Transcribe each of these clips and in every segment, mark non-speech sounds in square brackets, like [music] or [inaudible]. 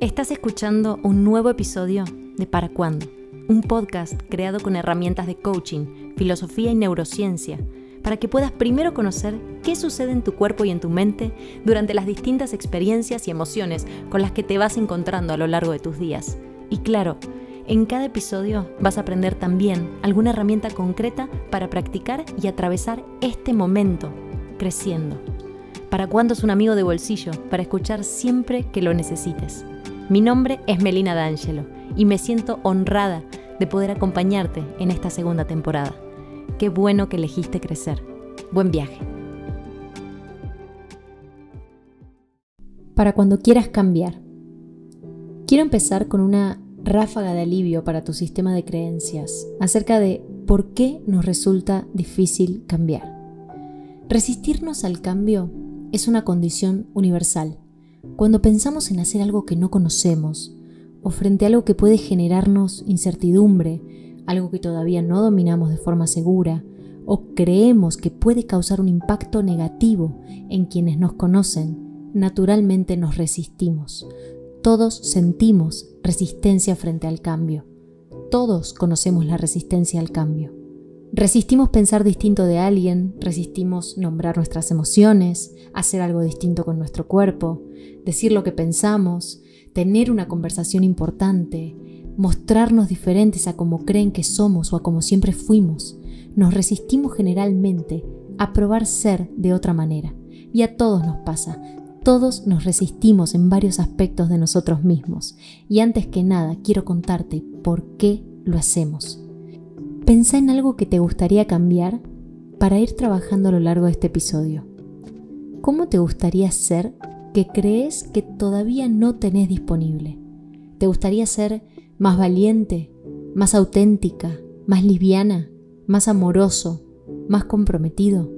Estás escuchando un nuevo episodio de Para Cuándo, un podcast creado con herramientas de coaching, filosofía y neurociencia para que puedas primero conocer qué sucede en tu cuerpo y en tu mente durante las distintas experiencias y emociones con las que te vas encontrando a lo largo de tus días. Y claro, en cada episodio vas a aprender también alguna herramienta concreta para practicar y atravesar este momento creciendo. ¿Para cuándo es un amigo de bolsillo? Para escuchar siempre que lo necesites. Mi nombre es Melina D'Angelo y me siento honrada de poder acompañarte en esta segunda temporada. Qué bueno que elegiste crecer. Buen viaje. Para cuando quieras cambiar. Quiero empezar con una ráfaga de alivio para tu sistema de creencias acerca de por qué nos resulta difícil cambiar. Resistirnos al cambio es una condición universal cuando pensamos en hacer algo que no conocemos o frente a algo que puede generarnos incertidumbre, algo que todavía no dominamos de forma segura, o creemos que puede causar un impacto negativo en quienes nos conocen, naturalmente nos resistimos. Todos sentimos resistencia frente al cambio. Todos conocemos la resistencia al cambio. Resistimos pensar distinto de alguien, resistimos nombrar nuestras emociones, hacer algo distinto con nuestro cuerpo, decir lo que pensamos, tener una conversación importante, mostrarnos diferentes a como creen que somos o a como siempre fuimos. Nos resistimos generalmente a probar ser de otra manera. Y a todos nos pasa. Todos nos resistimos en varios aspectos de nosotros mismos. Y antes que nada, quiero contarte por qué lo hacemos. Pensa en algo que te gustaría cambiar para ir trabajando a lo largo de este episodio. ¿Cómo te gustaría ser que crees que todavía no tenés disponible? ¿Te gustaría ser más valiente, más auténtica, más liviana, más amoroso, más comprometido?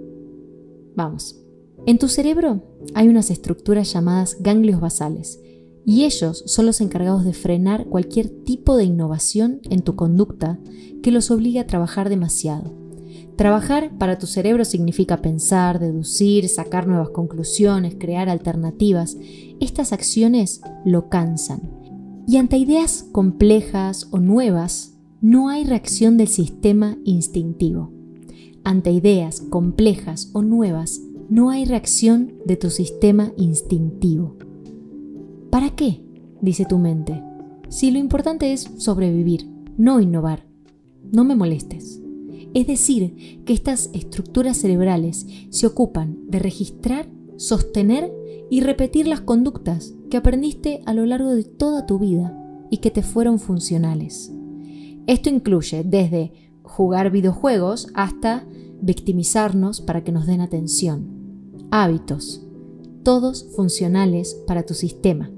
Vamos. En tu cerebro hay unas estructuras llamadas ganglios basales y ellos son los encargados de frenar cualquier tipo de innovación en tu conducta que los obligue a trabajar demasiado. Trabajar para tu cerebro significa pensar, deducir, sacar nuevas conclusiones, crear alternativas. Estas acciones lo cansan. Y ante ideas complejas o nuevas, no hay reacción del sistema instintivo. Ante ideas complejas o nuevas, no hay reacción de tu sistema instintivo. ¿Para qué? dice tu mente. Si lo importante es sobrevivir, no innovar. No me molestes. Es decir, que estas estructuras cerebrales se ocupan de registrar, sostener y repetir las conductas que aprendiste a lo largo de toda tu vida y que te fueron funcionales. Esto incluye desde jugar videojuegos hasta victimizarnos para que nos den atención. Hábitos, todos funcionales para tu sistema.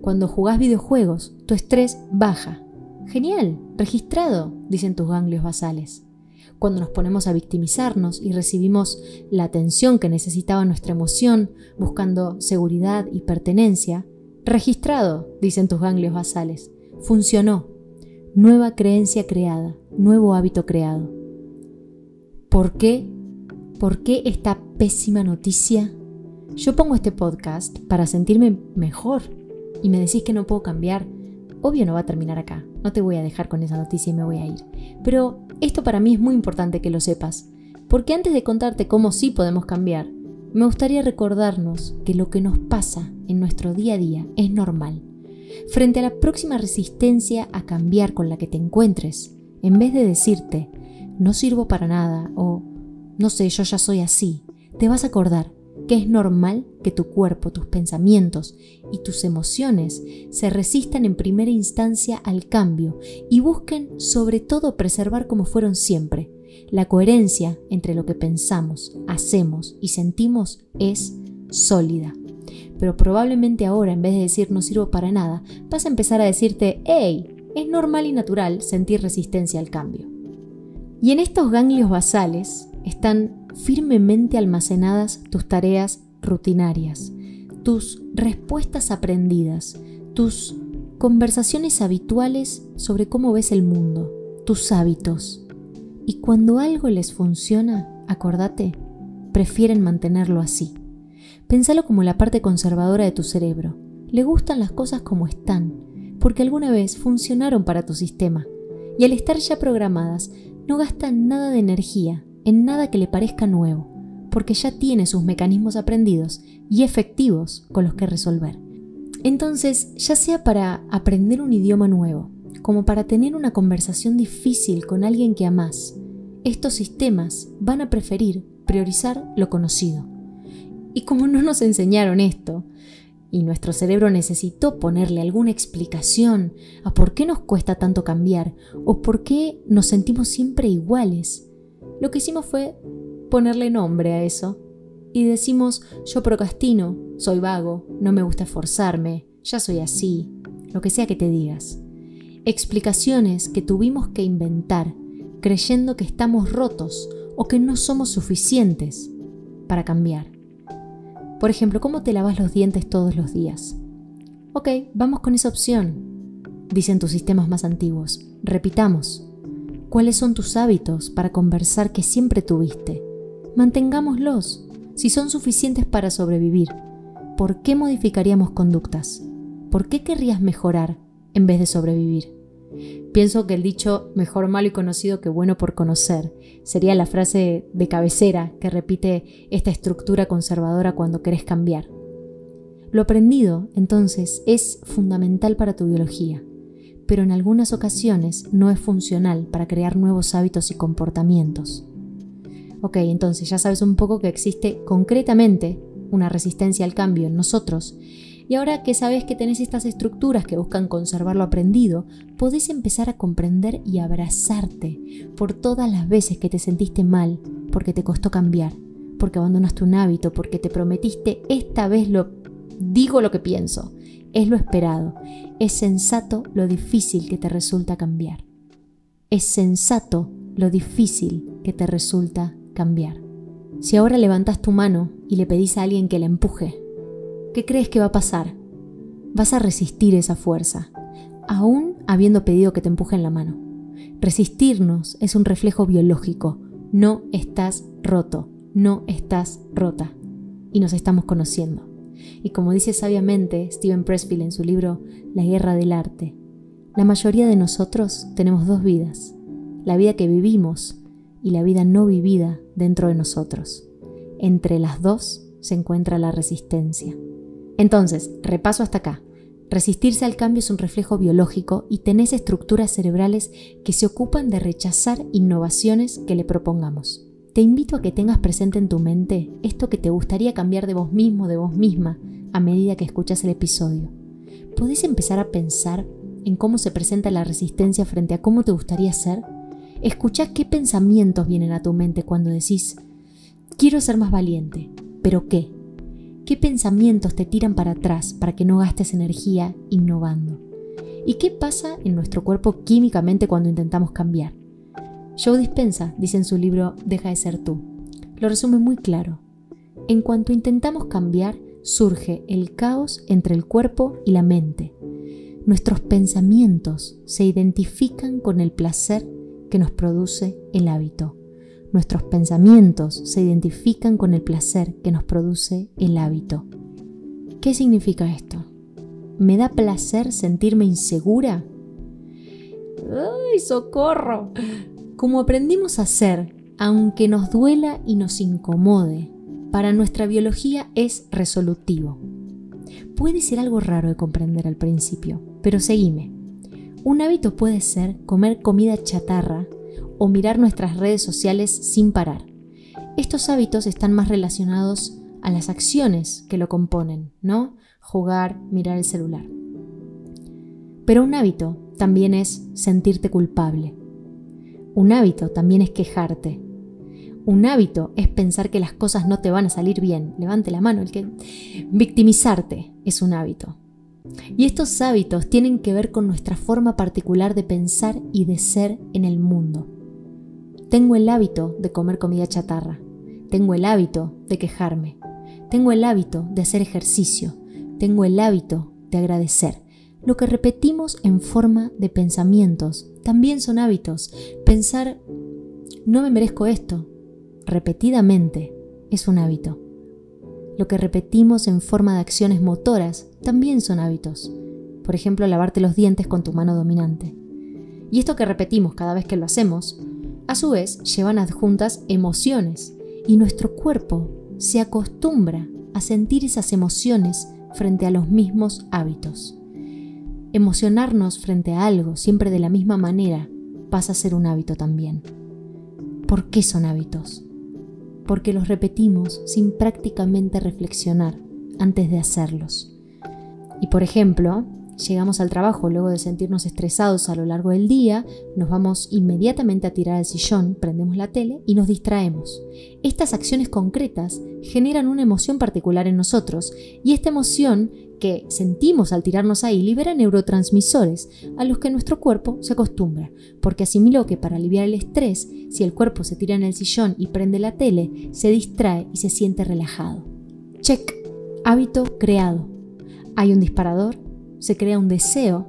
Cuando jugás videojuegos, tu estrés baja. Genial, registrado, dicen tus ganglios basales. Cuando nos ponemos a victimizarnos y recibimos la atención que necesitaba nuestra emoción, buscando seguridad y pertenencia, registrado, dicen tus ganglios basales. Funcionó. Nueva creencia creada, nuevo hábito creado. ¿Por qué? ¿Por qué esta pésima noticia? Yo pongo este podcast para sentirme mejor, y me decís que no puedo cambiar, obvio no va a terminar acá. No te voy a dejar con esa noticia y me voy a ir. Pero esto para mí es muy importante que lo sepas, porque antes de contarte cómo sí podemos cambiar, me gustaría recordarnos que lo que nos pasa en nuestro día a día es normal. Frente a la próxima resistencia a cambiar con la que te encuentres, en vez de decirte, no sirvo para nada o, no sé, yo ya soy así, te vas a acordar que es normal que tu cuerpo, tus pensamientos y tus emociones se resistan en primera instancia al cambio y busquen sobre todo preservar como fueron siempre. La coherencia entre lo que pensamos, hacemos y sentimos es sólida. Pero probablemente ahora, en vez de decir no sirvo para nada, vas a empezar a decirte, hey, es normal y natural sentir resistencia al cambio. Y en estos ganglios basales están firmemente almacenadas tus tareas rutinarias, tus respuestas aprendidas, tus conversaciones habituales sobre cómo ves el mundo, tus hábitos. Y cuando algo les funciona, acordate, prefieren mantenerlo así. Pénsalo como la parte conservadora de tu cerebro, le gustan las cosas como están, porque alguna vez funcionaron para tu sistema, y al estar ya programadas, no gastan nada de energía en nada que le parezca nuevo, porque ya tiene sus mecanismos aprendidos y efectivos con los que resolver. Entonces, ya sea para aprender un idioma nuevo, como para tener una conversación difícil con alguien que amás, estos sistemas van a preferir priorizar lo conocido. Y como no nos enseñaron esto, y nuestro cerebro necesitó ponerle alguna explicación a por qué nos cuesta tanto cambiar o por qué nos sentimos siempre iguales, lo que hicimos fue ponerle nombre a eso. Y decimos, yo procrastino, soy vago, no me gusta esforzarme, ya soy así, lo que sea que te digas. Explicaciones que tuvimos que inventar creyendo que estamos rotos o que no somos suficientes para cambiar. Por ejemplo, ¿cómo te lavas los dientes todos los días? Ok, vamos con esa opción, dicen tus sistemas más antiguos. Repitamos. ¿Cuáles son tus hábitos para conversar que siempre tuviste? Mantengámoslos, si son suficientes para sobrevivir. ¿Por qué modificaríamos conductas? ¿Por qué querrías mejorar en vez de sobrevivir? Pienso que el dicho mejor malo y conocido que bueno por conocer sería la frase de cabecera que repite esta estructura conservadora cuando querés cambiar. Lo aprendido, entonces, es fundamental para tu biología, pero en algunas ocasiones no es funcional para crear nuevos hábitos y comportamientos. Ok, entonces ya sabes un poco que existe concretamente una resistencia al cambio en nosotros y ahora que sabes que tenés estas estructuras que buscan conservar lo aprendido, podés empezar a comprender y abrazarte por todas las veces que te sentiste mal, porque te costó cambiar, porque abandonaste un hábito, porque te prometiste esta vez lo digo lo que pienso. Es lo esperado. Es sensato lo difícil que te resulta cambiar. Es sensato lo difícil que te resulta cambiar. Si ahora levantas tu mano y le pedís a alguien que la empuje, ¿qué crees que va a pasar? Vas a resistir esa fuerza, aún habiendo pedido que te empujen la mano. Resistirnos es un reflejo biológico. No estás roto, no estás rota. Y nos estamos conociendo. Y como dice sabiamente Steven Pressfield en su libro La guerra del arte, la mayoría de nosotros tenemos dos vidas, la vida que vivimos y la vida no vivida dentro de nosotros. Entre las dos se encuentra la resistencia. Entonces, repaso hasta acá. Resistirse al cambio es un reflejo biológico y tenés estructuras cerebrales que se ocupan de rechazar innovaciones que le propongamos. Te invito a que tengas presente en tu mente esto que te gustaría cambiar de vos mismo, de vos misma, a medida que escuchas el episodio. ¿Podés empezar a pensar en cómo se presenta la resistencia frente a cómo te gustaría ser? Escucha qué pensamientos vienen a tu mente cuando decís, quiero ser más valiente, pero ¿qué? ¿Qué pensamientos te tiran para atrás para que no gastes energía innovando? ¿Y qué pasa en nuestro cuerpo químicamente cuando intentamos cambiar? Joe Dispensa dice en su libro Deja de ser tú. Lo resume muy claro. En cuanto intentamos cambiar, surge el caos entre el cuerpo y la mente. Nuestros pensamientos se identifican con el placer que nos produce el hábito. Nuestros pensamientos se identifican con el placer que nos produce el hábito. ¿Qué significa esto? ¿Me da placer sentirme insegura? ¡Ay, socorro! Como aprendimos a hacer, aunque nos duela y nos incomode, para nuestra biología es resolutivo. Puede ser algo raro de comprender al principio, pero seguime. Un hábito puede ser comer comida chatarra o mirar nuestras redes sociales sin parar. Estos hábitos están más relacionados a las acciones que lo componen, ¿no? Jugar, mirar el celular. Pero un hábito también es sentirte culpable. Un hábito también es quejarte. Un hábito es pensar que las cosas no te van a salir bien. Levante la mano, el que victimizarte es un hábito. Y estos hábitos tienen que ver con nuestra forma particular de pensar y de ser en el mundo. Tengo el hábito de comer comida chatarra. Tengo el hábito de quejarme. Tengo el hábito de hacer ejercicio. Tengo el hábito de agradecer. Lo que repetimos en forma de pensamientos también son hábitos. Pensar, no me merezco esto, repetidamente, es un hábito. lo que repetimos en forma de acciones motoras también son hábitos. Por ejemplo, lavarte los dientes con tu mano dominante. Y esto que repetimos cada vez que lo hacemos, a su vez llevan adjuntas emociones y nuestro cuerpo se acostumbra a sentir esas emociones frente a los mismos hábitos. Emocionarnos frente a algo siempre de la misma manera pasa a ser un hábito también. ¿Por qué son hábitos? Porque los repetimos sin prácticamente reflexionar antes de hacerlos. Y por ejemplo, Llegamos al trabajo luego de sentirnos estresados a lo largo del día, nos vamos inmediatamente a tirar al sillón, prendemos la tele y nos distraemos. Estas acciones concretas generan una emoción particular en nosotros y esta emoción que sentimos al tirarnos ahí libera neurotransmisores a los que nuestro cuerpo se acostumbra, porque asimiló que para aliviar el estrés, si el cuerpo se tira en el sillón y prende la tele, se distrae y se siente relajado. Check. Hábito creado. Hay un disparador se crea un deseo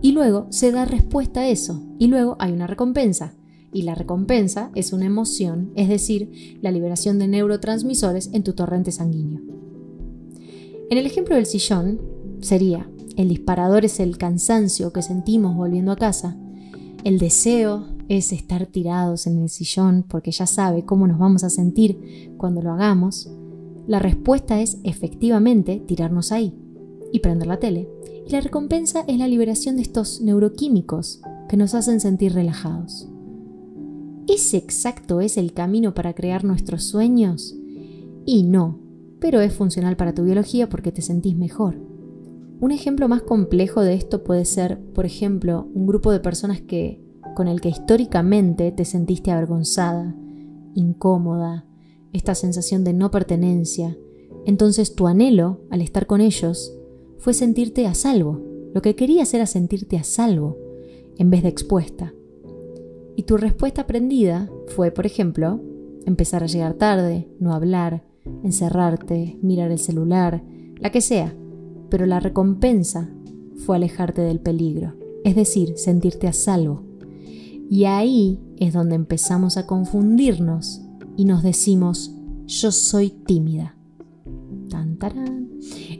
y luego se da respuesta a eso y luego hay una recompensa. Y la recompensa es una emoción, es decir, la liberación de neurotransmisores en tu torrente sanguíneo. En el ejemplo del sillón sería, el disparador es el cansancio que sentimos volviendo a casa, el deseo es estar tirados en el sillón porque ya sabe cómo nos vamos a sentir cuando lo hagamos, la respuesta es efectivamente tirarnos ahí y prender la tele y la recompensa es la liberación de estos neuroquímicos que nos hacen sentir relajados. ¿Ese exacto es el camino para crear nuestros sueños? Y no, pero es funcional para tu biología porque te sentís mejor. Un ejemplo más complejo de esto puede ser, por ejemplo, un grupo de personas que con el que históricamente te sentiste avergonzada, incómoda, esta sensación de no pertenencia. Entonces tu anhelo, al estar con ellos, fue sentirte a salvo. Lo que querías era sentirte a salvo, en vez de expuesta. Y tu respuesta aprendida fue, por ejemplo, empezar a llegar tarde, no hablar, encerrarte, mirar el celular, la que sea. Pero la recompensa fue alejarte del peligro, es decir, sentirte a salvo. Y ahí es donde empezamos a confundirnos y nos decimos, yo soy tímida. Tan,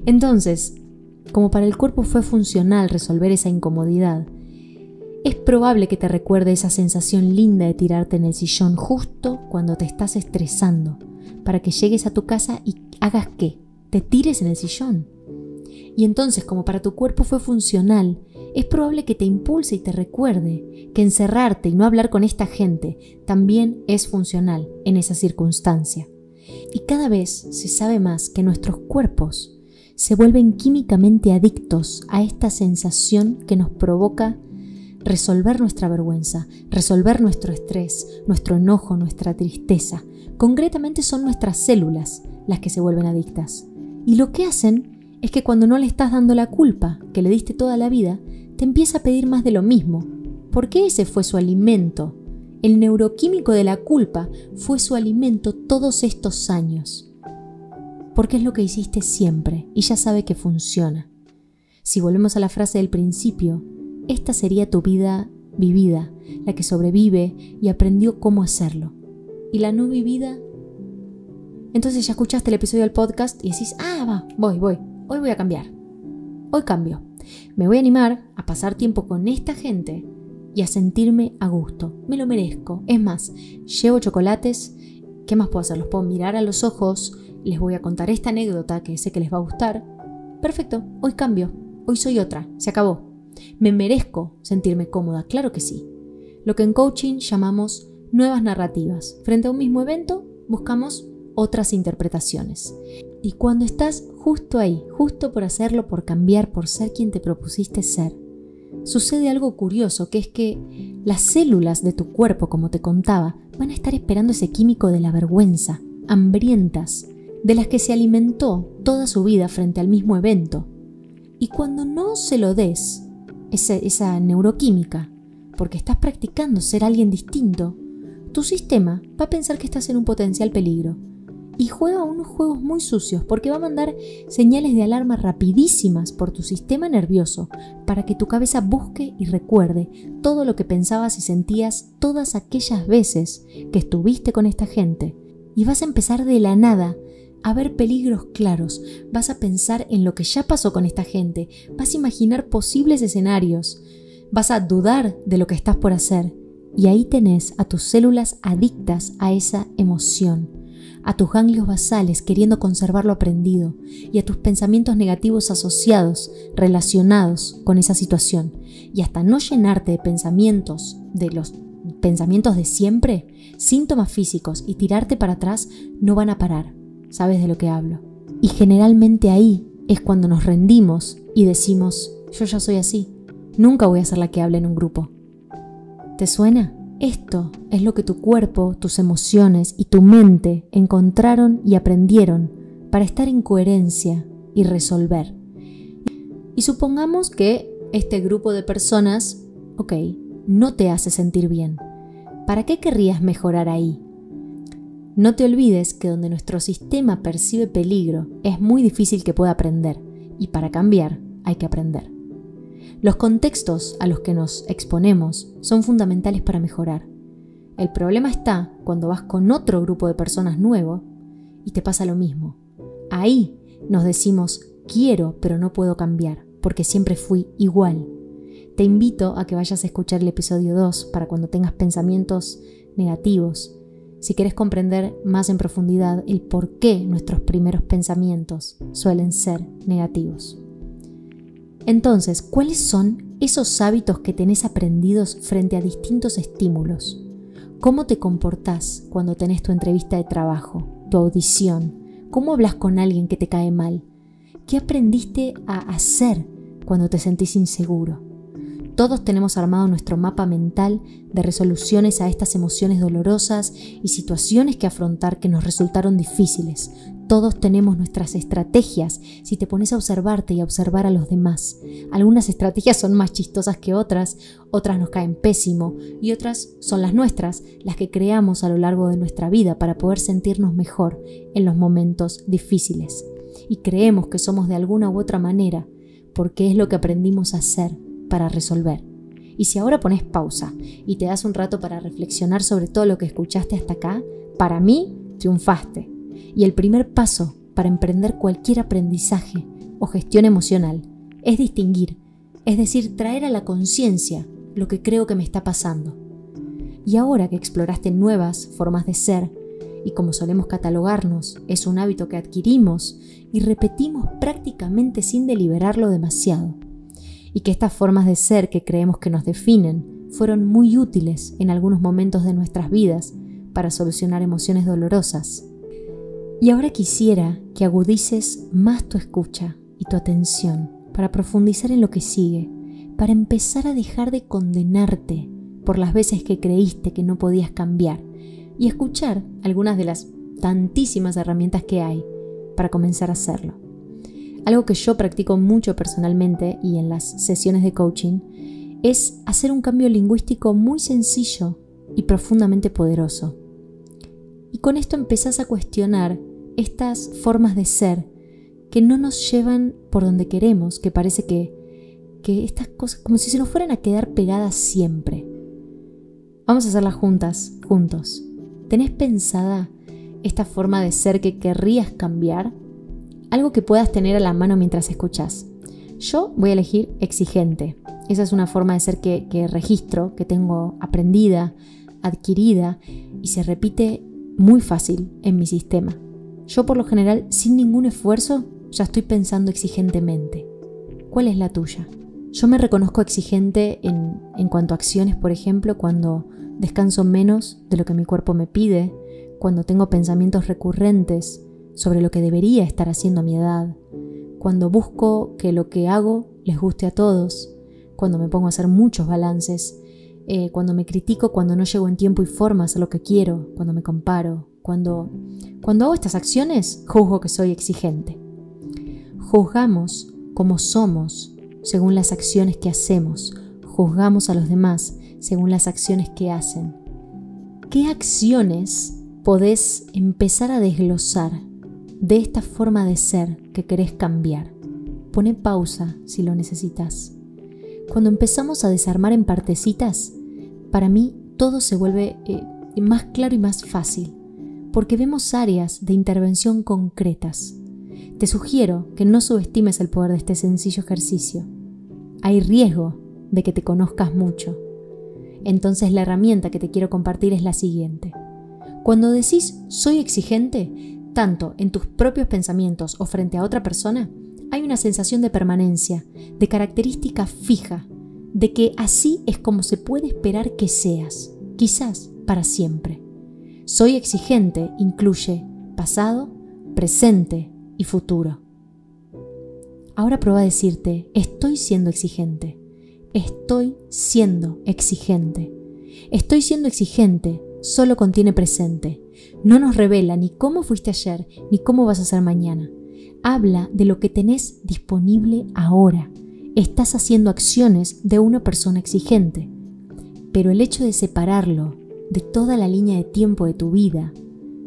Entonces, como para el cuerpo fue funcional resolver esa incomodidad, es probable que te recuerde esa sensación linda de tirarte en el sillón justo cuando te estás estresando, para que llegues a tu casa y hagas qué, te tires en el sillón. Y entonces, como para tu cuerpo fue funcional, es probable que te impulse y te recuerde que encerrarte y no hablar con esta gente también es funcional en esa circunstancia. Y cada vez se sabe más que nuestros cuerpos se vuelven químicamente adictos a esta sensación que nos provoca resolver nuestra vergüenza, resolver nuestro estrés, nuestro enojo, nuestra tristeza. Concretamente son nuestras células las que se vuelven adictas. Y lo que hacen es que cuando no le estás dando la culpa que le diste toda la vida, te empieza a pedir más de lo mismo, porque ese fue su alimento. El neuroquímico de la culpa fue su alimento todos estos años porque es lo que hiciste siempre y ya sabe que funciona. Si volvemos a la frase del principio, esta sería tu vida vivida, la que sobrevive y aprendió cómo hacerlo. Y la no vivida... Entonces ya escuchaste el episodio del podcast y decís, ah, va, voy, voy, hoy voy a cambiar. Hoy cambio. Me voy a animar a pasar tiempo con esta gente y a sentirme a gusto. Me lo merezco. Es más, llevo chocolates. ¿Qué más puedo hacer? Los puedo mirar a los ojos, les voy a contar esta anécdota que sé que les va a gustar. Perfecto, hoy cambio, hoy soy otra, se acabó. Me merezco sentirme cómoda, claro que sí. Lo que en coaching llamamos nuevas narrativas. Frente a un mismo evento, buscamos otras interpretaciones. Y cuando estás justo ahí, justo por hacerlo, por cambiar, por ser quien te propusiste ser, sucede algo curioso, que es que las células de tu cuerpo, como te contaba, van a estar esperando ese químico de la vergüenza, hambrientas, de las que se alimentó toda su vida frente al mismo evento. Y cuando no se lo des, esa, neuroquímica, porque estás practicando ser alguien distinto, tu sistema va a pensar que estás en un potencial peligro y juega unos juegos muy sucios porque va a mandar señales de alarma rapidísimas por tu sistema nervioso para que tu cabeza busque y recuerde todo lo que pensabas y sentías todas aquellas veces que estuviste con esta gente y vas a empezar de la nada a ver peligros claros, vas a pensar en lo que ya pasó con esta gente, vas a imaginar posibles escenarios, vas a dudar de lo que estás por hacer y ahí tenés a tus células adictas a esa emoción, a tus ganglios basales queriendo conservar lo aprendido y a tus pensamientos negativos asociados, relacionados con esa situación. Y hasta no llenarte de pensamientos, de los pensamientos de siempre, síntomas físicos y tirarte para atrás no van a parar. ¿Sabes de lo que hablo? Y generalmente ahí es cuando nos rendimos y decimos, yo ya soy así, nunca voy a ser la que hable en un grupo. ¿Te suena? Esto es lo que tu cuerpo, tus emociones y tu mente encontraron y aprendieron para estar en coherencia y resolver. Y supongamos que este grupo de personas, ok, no te hace sentir bien. ¿Para qué querrías mejorar ahí? No te olvides que donde nuestro sistema percibe peligro es muy difícil que pueda aprender y para cambiar hay que aprender. Los contextos a los que nos exponemos son fundamentales para mejorar. El problema está cuando vas con otro grupo de personas nuevo y te pasa lo mismo. Ahí nos decimos quiero pero no puedo cambiar porque siempre fui igual. Te invito a que vayas a escuchar el episodio 2 para cuando tengas pensamientos negativos, si quieres comprender más en profundidad el por qué nuestros primeros pensamientos suelen ser negativos. Entonces, ¿cuáles son esos hábitos que tenés aprendidos frente a distintos estímulos? ¿Cómo te comportás cuando tenés tu entrevista de trabajo, tu audición? ¿Cómo hablas con alguien que te cae mal? ¿Qué aprendiste a hacer cuando te sentís inseguro? Todos tenemos armado nuestro mapa mental de resoluciones a estas emociones dolorosas y situaciones que afrontar que nos resultaron difíciles. Todos tenemos nuestras estrategias si te pones a observarte y a observar a los demás. Algunas estrategias son más chistosas que otras, otras nos caen pésimo y otras son las nuestras, las que creamos a lo largo de nuestra vida para poder sentirnos mejor en los momentos difíciles. Y creemos que somos de alguna u otra manera porque es lo que aprendimos a hacer para resolver. Y si ahora pones pausa y te das un rato para reflexionar sobre todo lo que escuchaste hasta acá, para mí triunfaste. Y el primer paso para emprender cualquier aprendizaje o gestión emocional es distinguir, es decir, traer a la conciencia lo que creo que me está pasando. Y ahora que exploraste nuevas formas de ser, y como solemos catalogarnos, es un hábito que adquirimos y repetimos prácticamente sin deliberarlo demasiado y que estas formas de ser que creemos que nos definen fueron muy útiles en algunos momentos de nuestras vidas para solucionar emociones dolorosas. Y ahora quisiera que agudices más tu escucha y tu atención para profundizar en lo que sigue, para empezar a dejar de condenarte por las veces que creíste que no podías cambiar y escuchar algunas de las tantísimas herramientas que hay para comenzar a hacerlo. Algo que yo practico mucho personalmente y en las sesiones de coaching es hacer un cambio lingüístico muy sencillo y profundamente poderoso. Y con esto empezás a cuestionar estas formas de ser que no nos llevan por donde queremos, que parece que, que estas cosas como si se nos fueran a quedar pegadas siempre. Vamos a hacerlas juntas, juntos. ¿Tenés pensada esta forma de ser que querrías cambiar? Algo que puedas tener a la mano mientras escuchas. Yo voy a elegir exigente. Esa es una forma de ser que, registro, que tengo aprendida, adquirida y se repite muy fácil en mi sistema. Yo por lo general, sin ningún esfuerzo, ya estoy pensando exigentemente. ¿Cuál es la tuya? Yo me reconozco exigente en, en, cuanto a acciones, por ejemplo, cuando descanso menos de lo que mi cuerpo me pide, cuando tengo pensamientos recurrentes sobre lo que debería estar haciendo a mi edad, cuando busco que lo que hago les guste a todos, cuando me pongo a hacer muchos balances, eh, cuando me critico cuando no llego en tiempo y forma a hacer lo que quiero, cuando me comparo, cuando, cuando hago estas acciones, juzgo que soy exigente. Juzgamos como somos según las acciones que hacemos, juzgamos a los demás según las acciones que hacen. ¿Qué acciones podés empezar a desglosar de esta forma de ser que querés cambiar. Pone pausa si lo necesitas. Cuando empezamos a desarmar en partecitas, para mí todo se vuelve eh, más claro y más fácil, porque vemos áreas de intervención concretas. Te sugiero que no subestimes el poder de este sencillo ejercicio. Hay riesgo de que te conozcas mucho. Entonces la herramienta que te quiero compartir es la siguiente. Cuando decís soy exigente, tanto en tus propios pensamientos o frente a otra persona, hay una sensación de permanencia, de característica fija, de que así es como se puede esperar que seas, quizás para siempre. Soy exigente incluye pasado, presente y futuro. Ahora prueba a decirte, estoy siendo exigente. Estoy siendo exigente. Estoy siendo exigente solo contiene presente. No nos revela ni cómo fuiste ayer ni cómo vas a ser mañana. Habla de lo que tenés disponible ahora. Estás haciendo acciones de una persona exigente. Pero el hecho de separarlo de toda la línea de tiempo de tu vida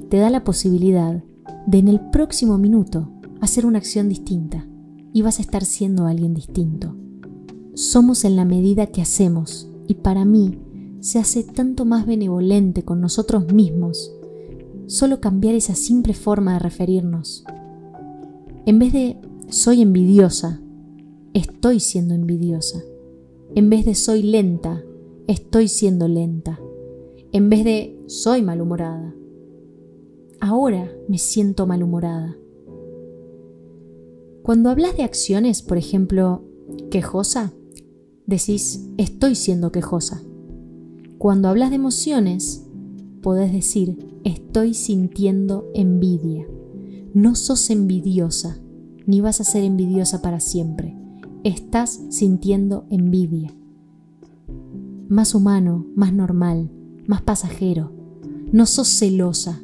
te da la posibilidad de en el próximo minuto hacer una acción distinta y vas a estar siendo alguien distinto. Somos en la medida que hacemos y para mí se hace tanto más benevolente con nosotros mismos solo cambiar esa simple forma de referirnos. En vez de soy envidiosa, estoy siendo envidiosa. En vez de soy lenta, estoy siendo lenta en vez de soy malhumorada. Ahora me siento malhumorada. Cuando hablas de acciones, por ejemplo, quejosa, decís estoy siendo quejosa. Cuando hablas de emociones, podés decir estoy sintiendo envidia. No sos envidiosa, ni vas a ser envidiosa para siempre. Estás sintiendo envidia. Más humano, más normal, más pasajero. No sos celosa,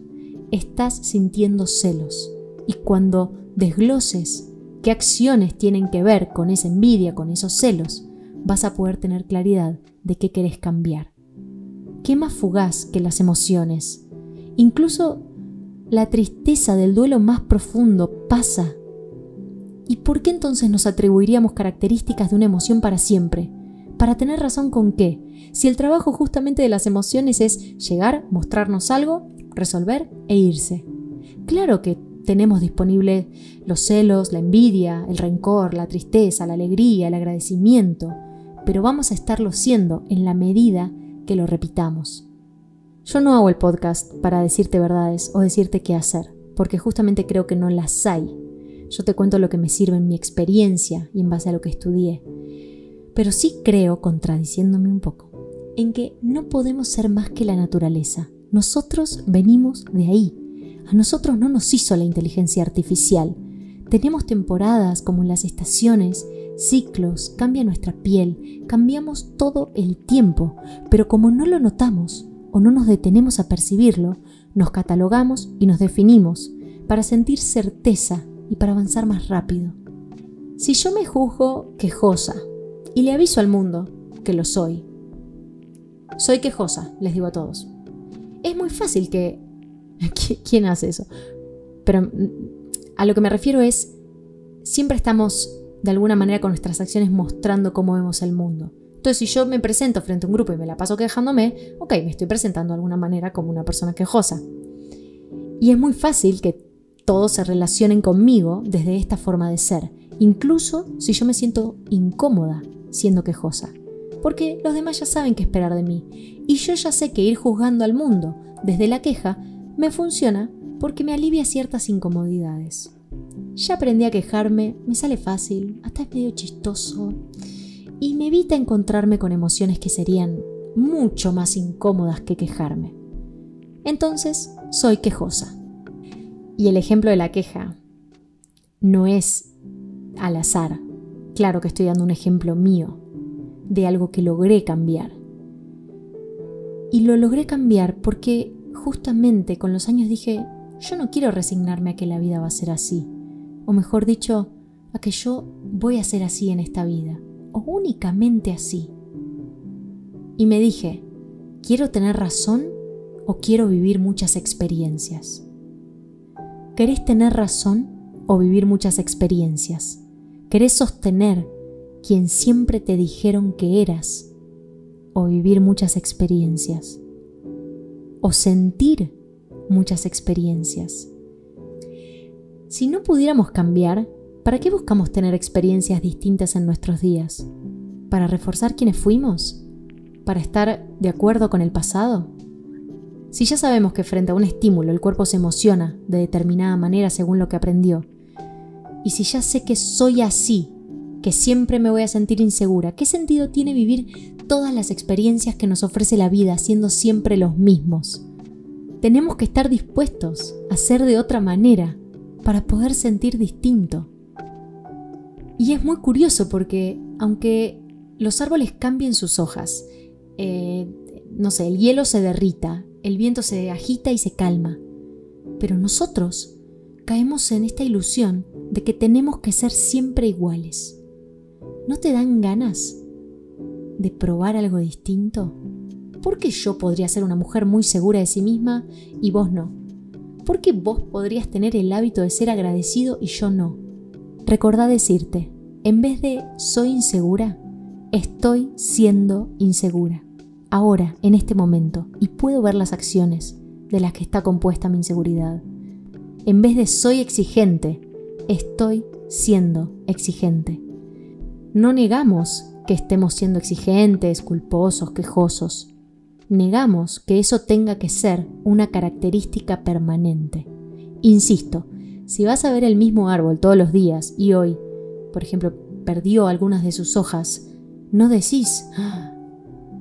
estás sintiendo celos. Y cuando desgloses qué acciones tienen que ver con esa envidia, con esos celos, vas a poder tener claridad de qué querés cambiar. ¿Qué más fugaz que las emociones? Incluso la tristeza del duelo más profundo pasa. ¿Y por qué entonces nos atribuiríamos características de una emoción para siempre? ¿Para tener razón con qué? Si el trabajo justamente de las emociones es llegar, mostrarnos algo, resolver e irse. Claro que tenemos disponible los celos, la envidia, el rencor, la tristeza, la alegría, el agradecimiento, pero vamos a estarlo siendo en la medida que lo repitamos. Yo no hago el podcast para decirte verdades o decirte qué hacer, porque justamente creo que no las hay. Yo te cuento lo que me sirve en mi experiencia y en base a lo que estudié. Pero sí creo, contradiciéndome un poco, en que no podemos ser más que la naturaleza. Nosotros venimos de ahí. A nosotros no nos hizo la inteligencia artificial. Tenemos temporadas como las estaciones, ciclos, cambia nuestra piel, cambiamos todo el tiempo, pero como no lo notamos o no nos detenemos a percibirlo, nos catalogamos y nos definimos para sentir certeza y para avanzar más rápido. Si yo me juzgo quejosa, y le aviso al mundo que lo soy. Soy quejosa, les digo a todos. Es muy fácil que... [laughs] ¿Quién hace eso? Pero mm, a lo que me refiero es, siempre estamos de alguna manera con nuestras acciones mostrando cómo vemos el mundo. Entonces, si yo me presento frente a un grupo y me la paso quejándome, ok, me estoy presentando de alguna manera como una persona quejosa. Y es muy fácil que todos se relacionen conmigo desde esta forma de ser, incluso si yo me siento incómoda siendo quejosa, porque los demás ya saben qué esperar de mí, y yo ya sé que ir juzgando al mundo desde la queja me funciona porque me alivia ciertas incomodidades. Ya aprendí a quejarme, me sale fácil, hasta es medio chistoso, y me evita encontrarme con emociones que serían mucho más incómodas que quejarme. Entonces, soy quejosa. Y el ejemplo de la queja no es al azar, Claro que estoy dando un ejemplo mío, de algo que logré cambiar. Y lo logré cambiar porque justamente con los años dije, yo no quiero resignarme a que la vida va a ser así. O mejor dicho, a que yo voy a ser así en esta vida. O únicamente así. Y me dije, ¿quiero tener razón o quiero vivir muchas experiencias? ¿Querés tener razón o vivir muchas experiencias? ¿Querés sostener quien siempre te dijeron que eras o vivir muchas experiencias? ¿O sentir muchas experiencias. Si no pudiéramos cambiar, ¿para qué buscamos tener experiencias distintas en nuestros días? ¿Para reforzar quienes fuimos? ¿Para estar de acuerdo con el pasado? Si ya sabemos que frente a un estímulo el cuerpo se emociona de determinada manera según lo que aprendió, y si ya sé que soy así, que siempre me voy a sentir insegura, ¿qué sentido tiene vivir todas las experiencias que nos ofrece la vida siendo siempre los mismos? Tenemos que estar dispuestos a ser de otra manera, para poder sentir distinto. Y es muy curioso porque aunque los árboles cambien sus hojas, eh, no sé, el hielo se derrita, el viento se agita y se calma, pero nosotros caemos en esta ilusión de que tenemos que ser siempre iguales. ¿No te dan ganas de probar algo distinto? ¿Por qué yo podría ser una mujer muy segura de sí misma y vos no? ¿Por qué vos podrías tener el hábito de ser agradecido y yo no? Recordá decirte, en vez de soy insegura, estoy siendo insegura. Ahora, en este momento, y puedo ver las acciones de las que está compuesta mi inseguridad. En vez de soy exigente, estoy siendo exigente. No negamos que estemos siendo exigentes, culposos, quejosos negamos que eso tenga que ser una característica permanente. Insisto, si vas a ver el mismo árbol todos los días y hoy, por ejemplo, perdió algunas de sus hojas, no decís, ah,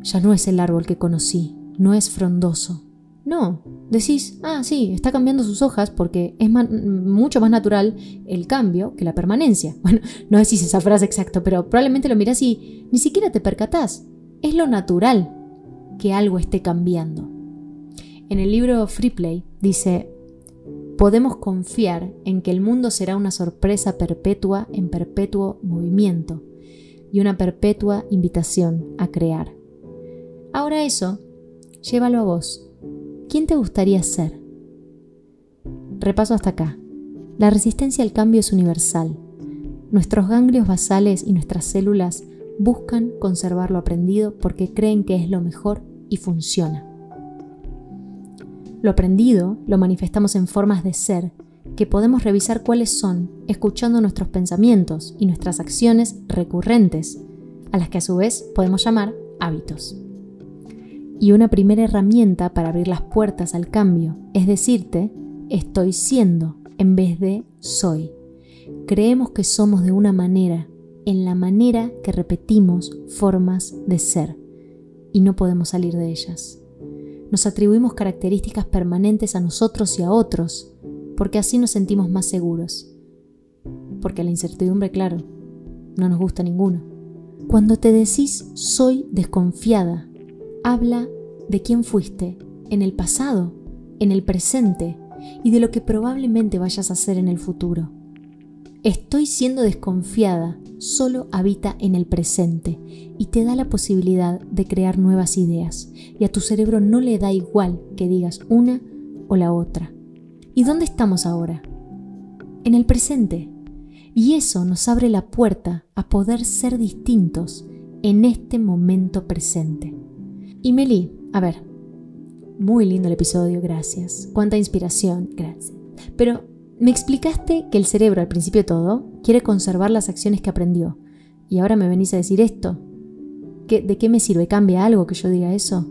ya no es el árbol que conocí, no es frondoso. No, decís, ah, sí, está cambiando sus hojas porque es mucho más natural el cambio que la permanencia. [laughs] Bueno, no decís esa frase exacta, pero probablemente lo mirás y ni siquiera te percatás. Es lo natural que algo esté cambiando. En el libro Freeplay dice, podemos confiar en que el mundo será una sorpresa perpetua en perpetuo movimiento y una perpetua invitación a crear. Ahora eso, llévalo a vos. ¿Quién te gustaría ser? Repaso hasta acá. La resistencia al cambio es universal. Nuestros ganglios basales y nuestras células buscan conservar lo aprendido porque creen que es lo mejor y funciona. Lo aprendido lo manifestamos en formas de ser que podemos revisar cuáles son escuchando nuestros pensamientos y nuestras acciones recurrentes, a las que a su vez podemos llamar hábitos. Y una primera herramienta para abrir las puertas al cambio es decirte estoy siendo en vez de soy. Creemos que somos de una manera, en la manera que repetimos formas de ser y no podemos salir de ellas. Nos atribuimos características permanentes a nosotros y a otros, porque así nos sentimos más seguros. Porque la incertidumbre, claro, no nos gusta ninguno. Cuando te decís soy desconfiada, habla de quién fuiste en el pasado, en el presente y de lo que probablemente vayas a hacer en el futuro. Estoy siendo desconfiada solo habita en el presente y te da la posibilidad de crear nuevas ideas. Y a tu cerebro no le da igual que digas una o la otra. ¿Y dónde estamos ahora? En el presente. Y eso nos abre la puerta a poder ser distintos en este momento presente. Y Meli, a ver, muy lindo el episodio, gracias. Cuánta inspiración, gracias. Pero me explicaste que el cerebro, al principio todo, quiere conservar las acciones que aprendió. Y ahora me venís a decir esto. ¿De qué me sirve? ¿Cambia algo que yo diga eso?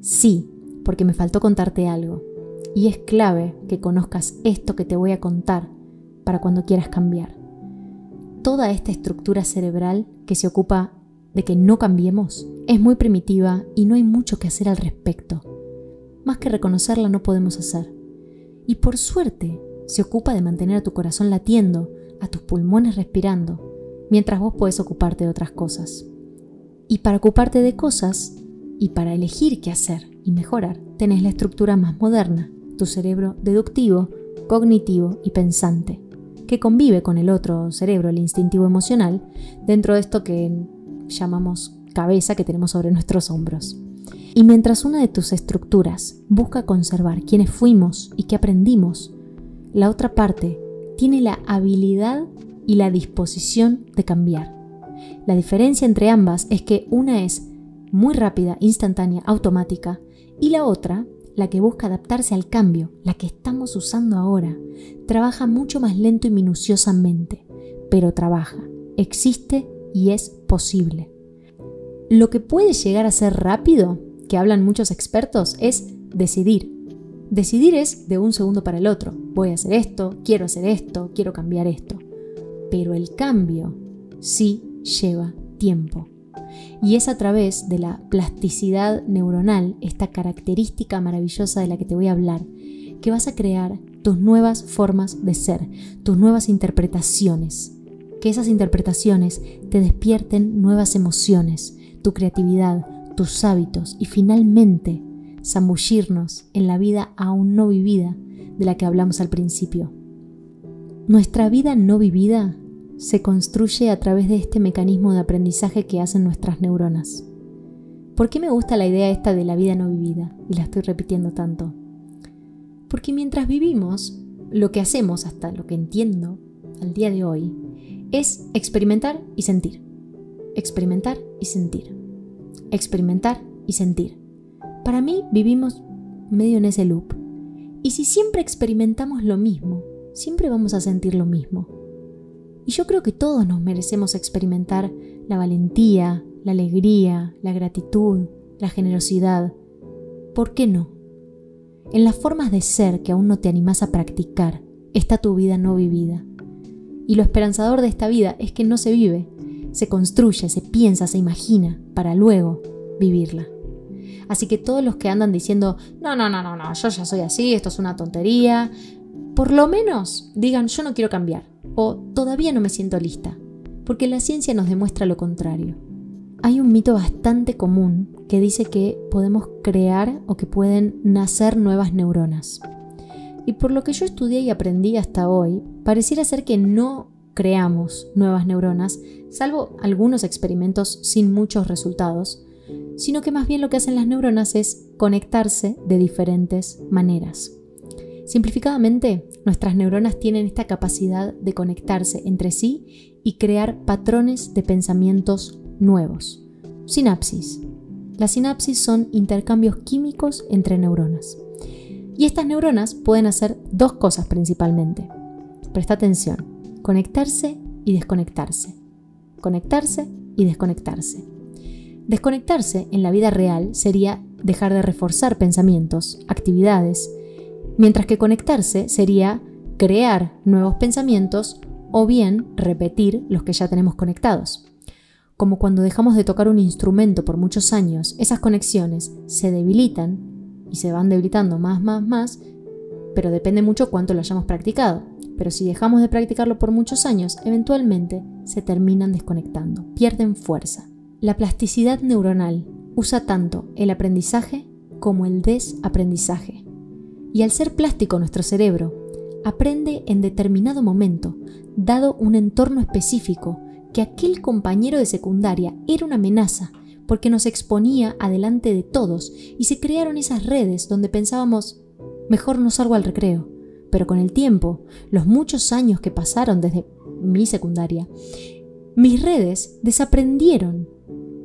Sí, porque me faltó contarte algo. Y es clave que conozcas esto que te voy a contar para cuando quieras cambiar. Toda esta estructura cerebral que se ocupa de que no cambiemos es muy primitiva y no hay mucho que hacer al respecto. Más que reconocerla no podemos hacer. Y por suerte, se ocupa de mantener a tu corazón latiendo, a tus pulmones respirando, mientras vos podés ocuparte de otras cosas. Y para ocuparte de cosas, y para elegir qué hacer y mejorar, tenés la estructura más moderna, tu cerebro deductivo, cognitivo y pensante, que convive con el otro cerebro, el instintivo emocional, dentro de esto que llamamos cabeza que tenemos sobre nuestros hombros. Y mientras una de tus estructuras busca conservar quiénes fuimos y qué aprendimos, la otra parte tiene la habilidad y la disposición de cambiar. La diferencia entre ambas es que una es muy rápida, instantánea, automática, y la otra la que busca adaptarse al cambio, la que estamos usando ahora, trabaja mucho más lento y minuciosamente, pero trabaja, existe y es posible. Lo que puede llegar a ser rápido, que hablan muchos expertos, es decidir. Decidir es de un segundo para el otro. Voy a hacer esto, quiero hacer esto, quiero cambiar esto. Pero el cambio sí lleva tiempo. Y es a través de la plasticidad neuronal, esta característica maravillosa de la que te voy a hablar, que vas a crear tus nuevas formas de ser, tus nuevas interpretaciones. Que esas interpretaciones te despierten nuevas emociones, tu creatividad, tus hábitos y finalmente zambullirnos en la vida aún no vivida de la que hablamos al principio. Nuestra vida no vivida se construye a través de este mecanismo de aprendizaje que hacen nuestras neuronas. ¿Por qué me gusta la idea esta de la vida no vivida? Y la estoy repitiendo tanto. Porque mientras vivimos, lo que hacemos, hasta lo que entiendo al día de hoy, es experimentar y sentir. Experimentar y sentir. Experimentar y sentir. Para mí vivimos medio en ese loop. Y si siempre experimentamos lo mismo, siempre vamos a sentir lo mismo. Y yo creo que todos nos merecemos experimentar la valentía, la alegría, la gratitud, la generosidad. ¿Por qué no? En las formas de ser que aún no te animas a practicar está tu vida no vivida. Y lo esperanzador de esta vida es que no se vive, se construye, se piensa, se imagina, para luego vivirla. Así que todos los que andan diciendo, no, no, no, no, no, yo ya soy así, esto es una tontería, por lo menos digan, yo no quiero cambiar o todavía no me siento lista, porque la ciencia nos demuestra lo contrario. Hay un mito bastante común que dice que podemos crear o que pueden nacer nuevas neuronas. Y por lo que yo estudié y aprendí hasta hoy, pareciera ser que no creamos nuevas neuronas, salvo algunos experimentos sin muchos resultados, sino que más bien lo que hacen las neuronas es conectarse de diferentes maneras. Simplificadamente, nuestras neuronas tienen esta capacidad de conectarse entre sí y crear patrones de pensamientos nuevos. Sinapsis. Las sinapsis son intercambios químicos entre neuronas. Y estas neuronas pueden hacer dos cosas principalmente. Presta atención. Conectarse y desconectarse. Conectarse y desconectarse. Desconectarse en la vida real sería dejar de reforzar pensamientos, actividades, mientras que conectarse sería crear nuevos pensamientos o bien repetir los que ya tenemos conectados. Como cuando dejamos de tocar un instrumento por muchos años, esas conexiones se debilitan y se van debilitando más, más, más, pero depende mucho cuánto lo hayamos practicado. Pero si dejamos de practicarlo por muchos años, eventualmente se terminan desconectando, pierden fuerza. La plasticidad neuronal usa tanto el aprendizaje como el desaprendizaje. Y al ser plástico nuestro cerebro, aprende en determinado momento, dado un entorno específico, que aquel compañero de secundaria era una amenaza porque nos exponía adelante de todos y se crearon esas redes donde pensábamos, mejor no salgo al recreo. Pero con el tiempo, los muchos años que pasaron desde mi secundaria, mis redes desaprendieron.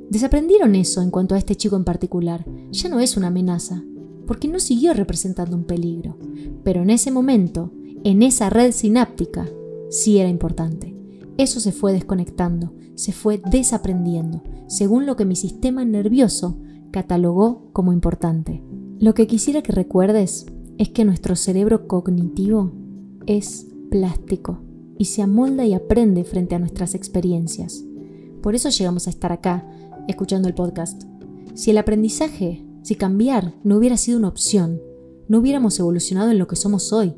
Desaprendieron eso en cuanto a este chico en particular. Ya no es una amenaza, porque no siguió representando un peligro. Pero en ese momento, en esa red sináptica, sí era importante. Eso se fue desconectando, se fue desaprendiendo, según lo que mi sistema nervioso catalogó como importante. Lo que quisiera que recuerdes es que nuestro cerebro cognitivo es plástico y se amolda y aprende frente a nuestras experiencias. Por eso llegamos a estar acá, escuchando el podcast. Si el aprendizaje si cambiar no hubiera sido una opción, no hubiéramos evolucionado en lo que somos hoy.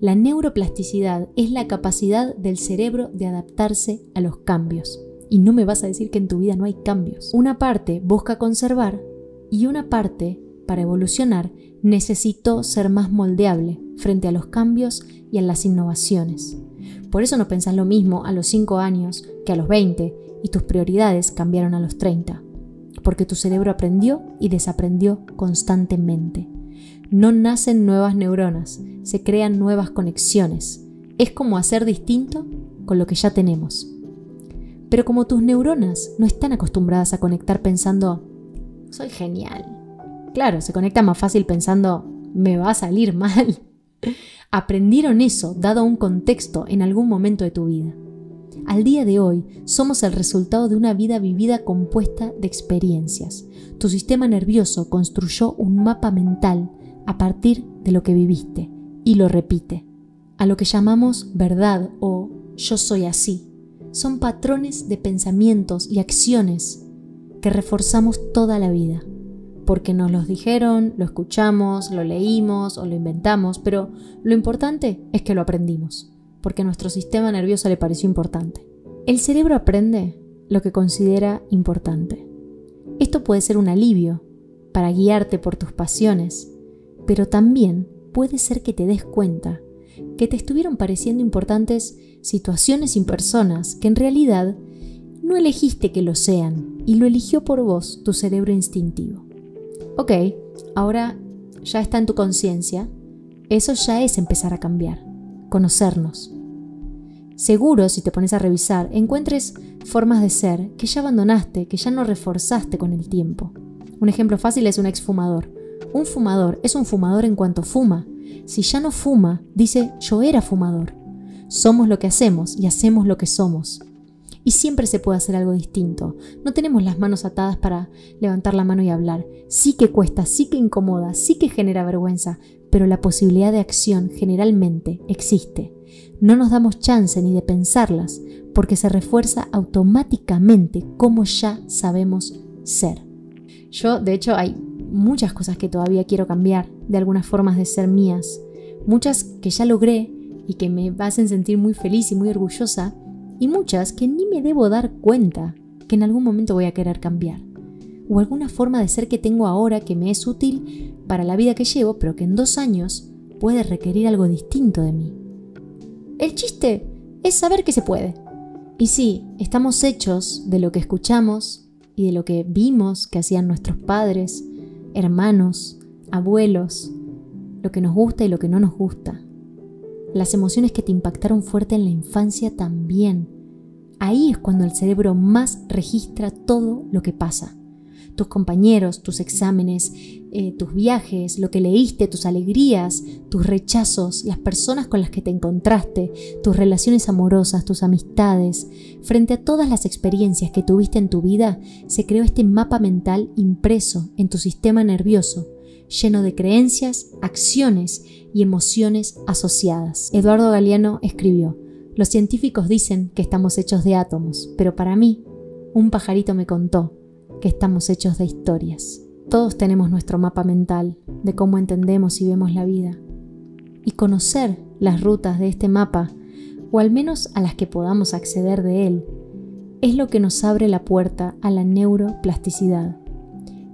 La neuroplasticidad es la capacidad del cerebro de adaptarse a los cambios. Y no me vas a decir que en tu vida no hay cambios. Una parte busca conservar y una parte, para evolucionar, necesitó ser más moldeable frente a los cambios y a las innovaciones. Por eso no pensás lo mismo a los 5 años que a los 20 y tus prioridades cambiaron a los 30 porque tu cerebro aprendió y desaprendió constantemente. No nacen nuevas neuronas, se crean nuevas conexiones. Es como hacer distinto con lo que ya tenemos. Pero como tus neuronas no están acostumbradas a conectar pensando, soy genial, claro, se conecta más fácil pensando, me va a salir mal. [laughs] Aprendieron eso dado un contexto en algún momento de tu vida. Al día de hoy somos el resultado de una vida vivida compuesta de experiencias. Tu sistema nervioso construyó un mapa mental a partir de lo que viviste y lo repite. A lo que llamamos verdad o yo soy así. Son patrones de pensamientos y acciones que reforzamos toda la vida. Porque nos los dijeron, lo escuchamos, lo leímos o lo inventamos, pero lo importante es que lo aprendimos, porque nuestro sistema nervioso le pareció importante. El cerebro aprende lo que considera importante. Esto puede ser un alivio para guiarte por tus pasiones, pero también puede ser que te des cuenta que te estuvieron pareciendo importantes situaciones y personas que en realidad no elegiste que lo sean y lo eligió por vos tu cerebro instintivo. Ok, ahora ya está en tu conciencia, eso ya es empezar a cambiar, conocernos. Seguro, si te pones a revisar, encuentres formas de ser que ya abandonaste, que ya no reforzaste con el tiempo. Un ejemplo fácil es un exfumador. Un fumador es un fumador en cuanto fuma. Si ya no fuma, dice yo era fumador. Somos lo que hacemos y hacemos lo que somos. Y siempre se puede hacer algo distinto. No tenemos las manos atadas para levantar la mano y hablar. Sí que cuesta, sí que incomoda, sí que genera vergüenza, pero la posibilidad de acción generalmente existe. No nos damos chance ni de pensarlas porque se refuerza automáticamente como ya sabemos ser. Yo, de hecho, hay muchas cosas que todavía quiero cambiar, de algunas formas de ser mías, muchas que ya logré y que me hacen sentir muy feliz y muy orgullosa, y muchas que ni me debo dar cuenta que en algún momento voy a querer cambiar. O alguna forma de ser que tengo ahora que me es útil para la vida que llevo, pero que en dos años puede requerir algo distinto de mí. El chiste es saber que se puede. Y sí, estamos hechos de lo que escuchamos y de lo que vimos que hacían nuestros padres, hermanos, abuelos, lo que nos gusta y lo que no nos gusta. Las emociones que te impactaron fuerte en la infancia también. Ahí es cuando el cerebro más registra todo lo que pasa. Tus compañeros, tus exámenes, eh, tus viajes, lo que leíste, tus alegrías, tus rechazos, las personas con las que te encontraste, tus relaciones amorosas, tus amistades. Frente a todas las experiencias que tuviste en tu vida, se creó este mapa mental impreso en tu sistema nervioso lleno de creencias, acciones y emociones asociadas. Eduardo Galeano escribió, los científicos dicen que estamos hechos de átomos, pero para mí, un pajarito me contó que estamos hechos de historias. Todos tenemos nuestro mapa mental de cómo entendemos y vemos la vida. Y conocer las rutas de este mapa, o al menos a las que podamos acceder de él, es lo que nos abre la puerta a la neuroplasticidad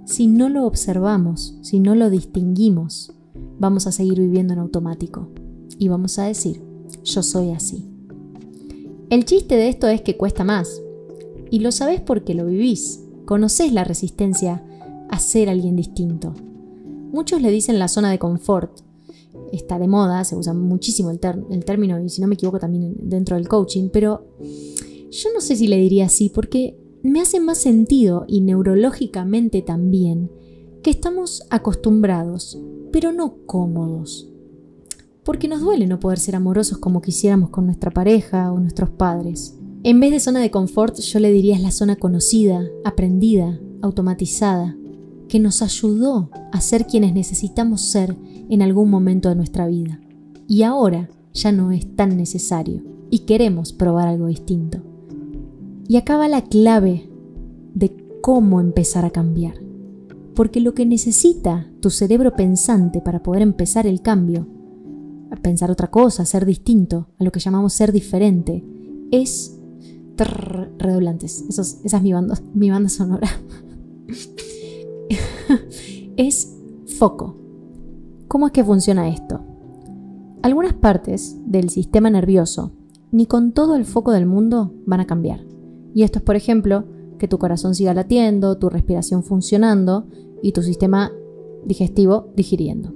si no lo observamos, si no lo distinguimos, vamos a seguir viviendo en automático y vamos a decir, yo soy así. El chiste de esto es que cuesta más y lo sabes porque lo vivís, conoces la resistencia a ser alguien distinto. Muchos le dicen la zona de confort, está de moda, se usa muchísimo el, el término y si no me equivoco también dentro del coaching, pero yo no sé si le diría así porque me hace más sentido y neurológicamente también que estamos acostumbrados, pero no cómodos. Porque nos duele no poder ser amorosos como quisiéramos con nuestra pareja o nuestros padres. En vez de zona de confort, yo le diría es la zona conocida, aprendida, automatizada, que nos ayudó a ser quienes necesitamos ser en algún momento de nuestra vida. Y ahora ya no es tan necesario y queremos probar algo distinto. Y acá va la clave de cómo empezar a cambiar. Porque lo que necesita tu cerebro pensante para poder empezar el cambio, a pensar otra cosa, ser distinto, a lo que llamamos ser diferente, es redoblantes. esa es mi mi banda sonora. [laughs] es foco. ¿Cómo es que funciona esto? Algunas partes del sistema nervioso, ni con todo el foco del mundo, van a cambiar. Y esto es, por ejemplo, que tu corazón siga latiendo, tu respiración funcionando y tu sistema digestivo digiriendo.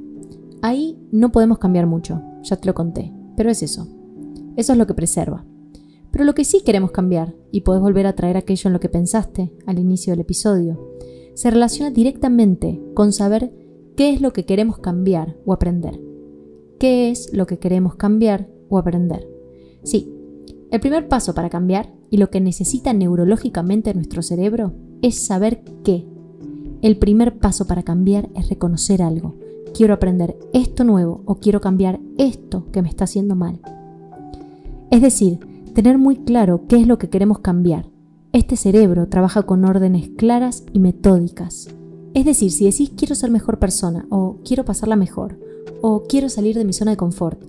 Ahí no podemos cambiar mucho, ya te lo conté, pero es eso. Eso es lo que preserva. Pero lo que sí queremos cambiar, y podés volver a traer aquello en lo que pensaste al inicio del episodio, se relaciona directamente con saber qué es lo que queremos cambiar o aprender. ¿Qué es lo que queremos cambiar o aprender? Sí, el primer paso para cambiar y lo que necesita neurológicamente nuestro cerebro es saber qué. El primer paso para cambiar es reconocer algo. Quiero aprender esto nuevo o quiero cambiar esto que me está haciendo mal. Es decir, tener muy claro qué es lo que queremos cambiar. Este cerebro trabaja con órdenes claras y metódicas. Es decir, si decís quiero ser mejor persona o quiero pasarla mejor o quiero salir de mi zona de confort,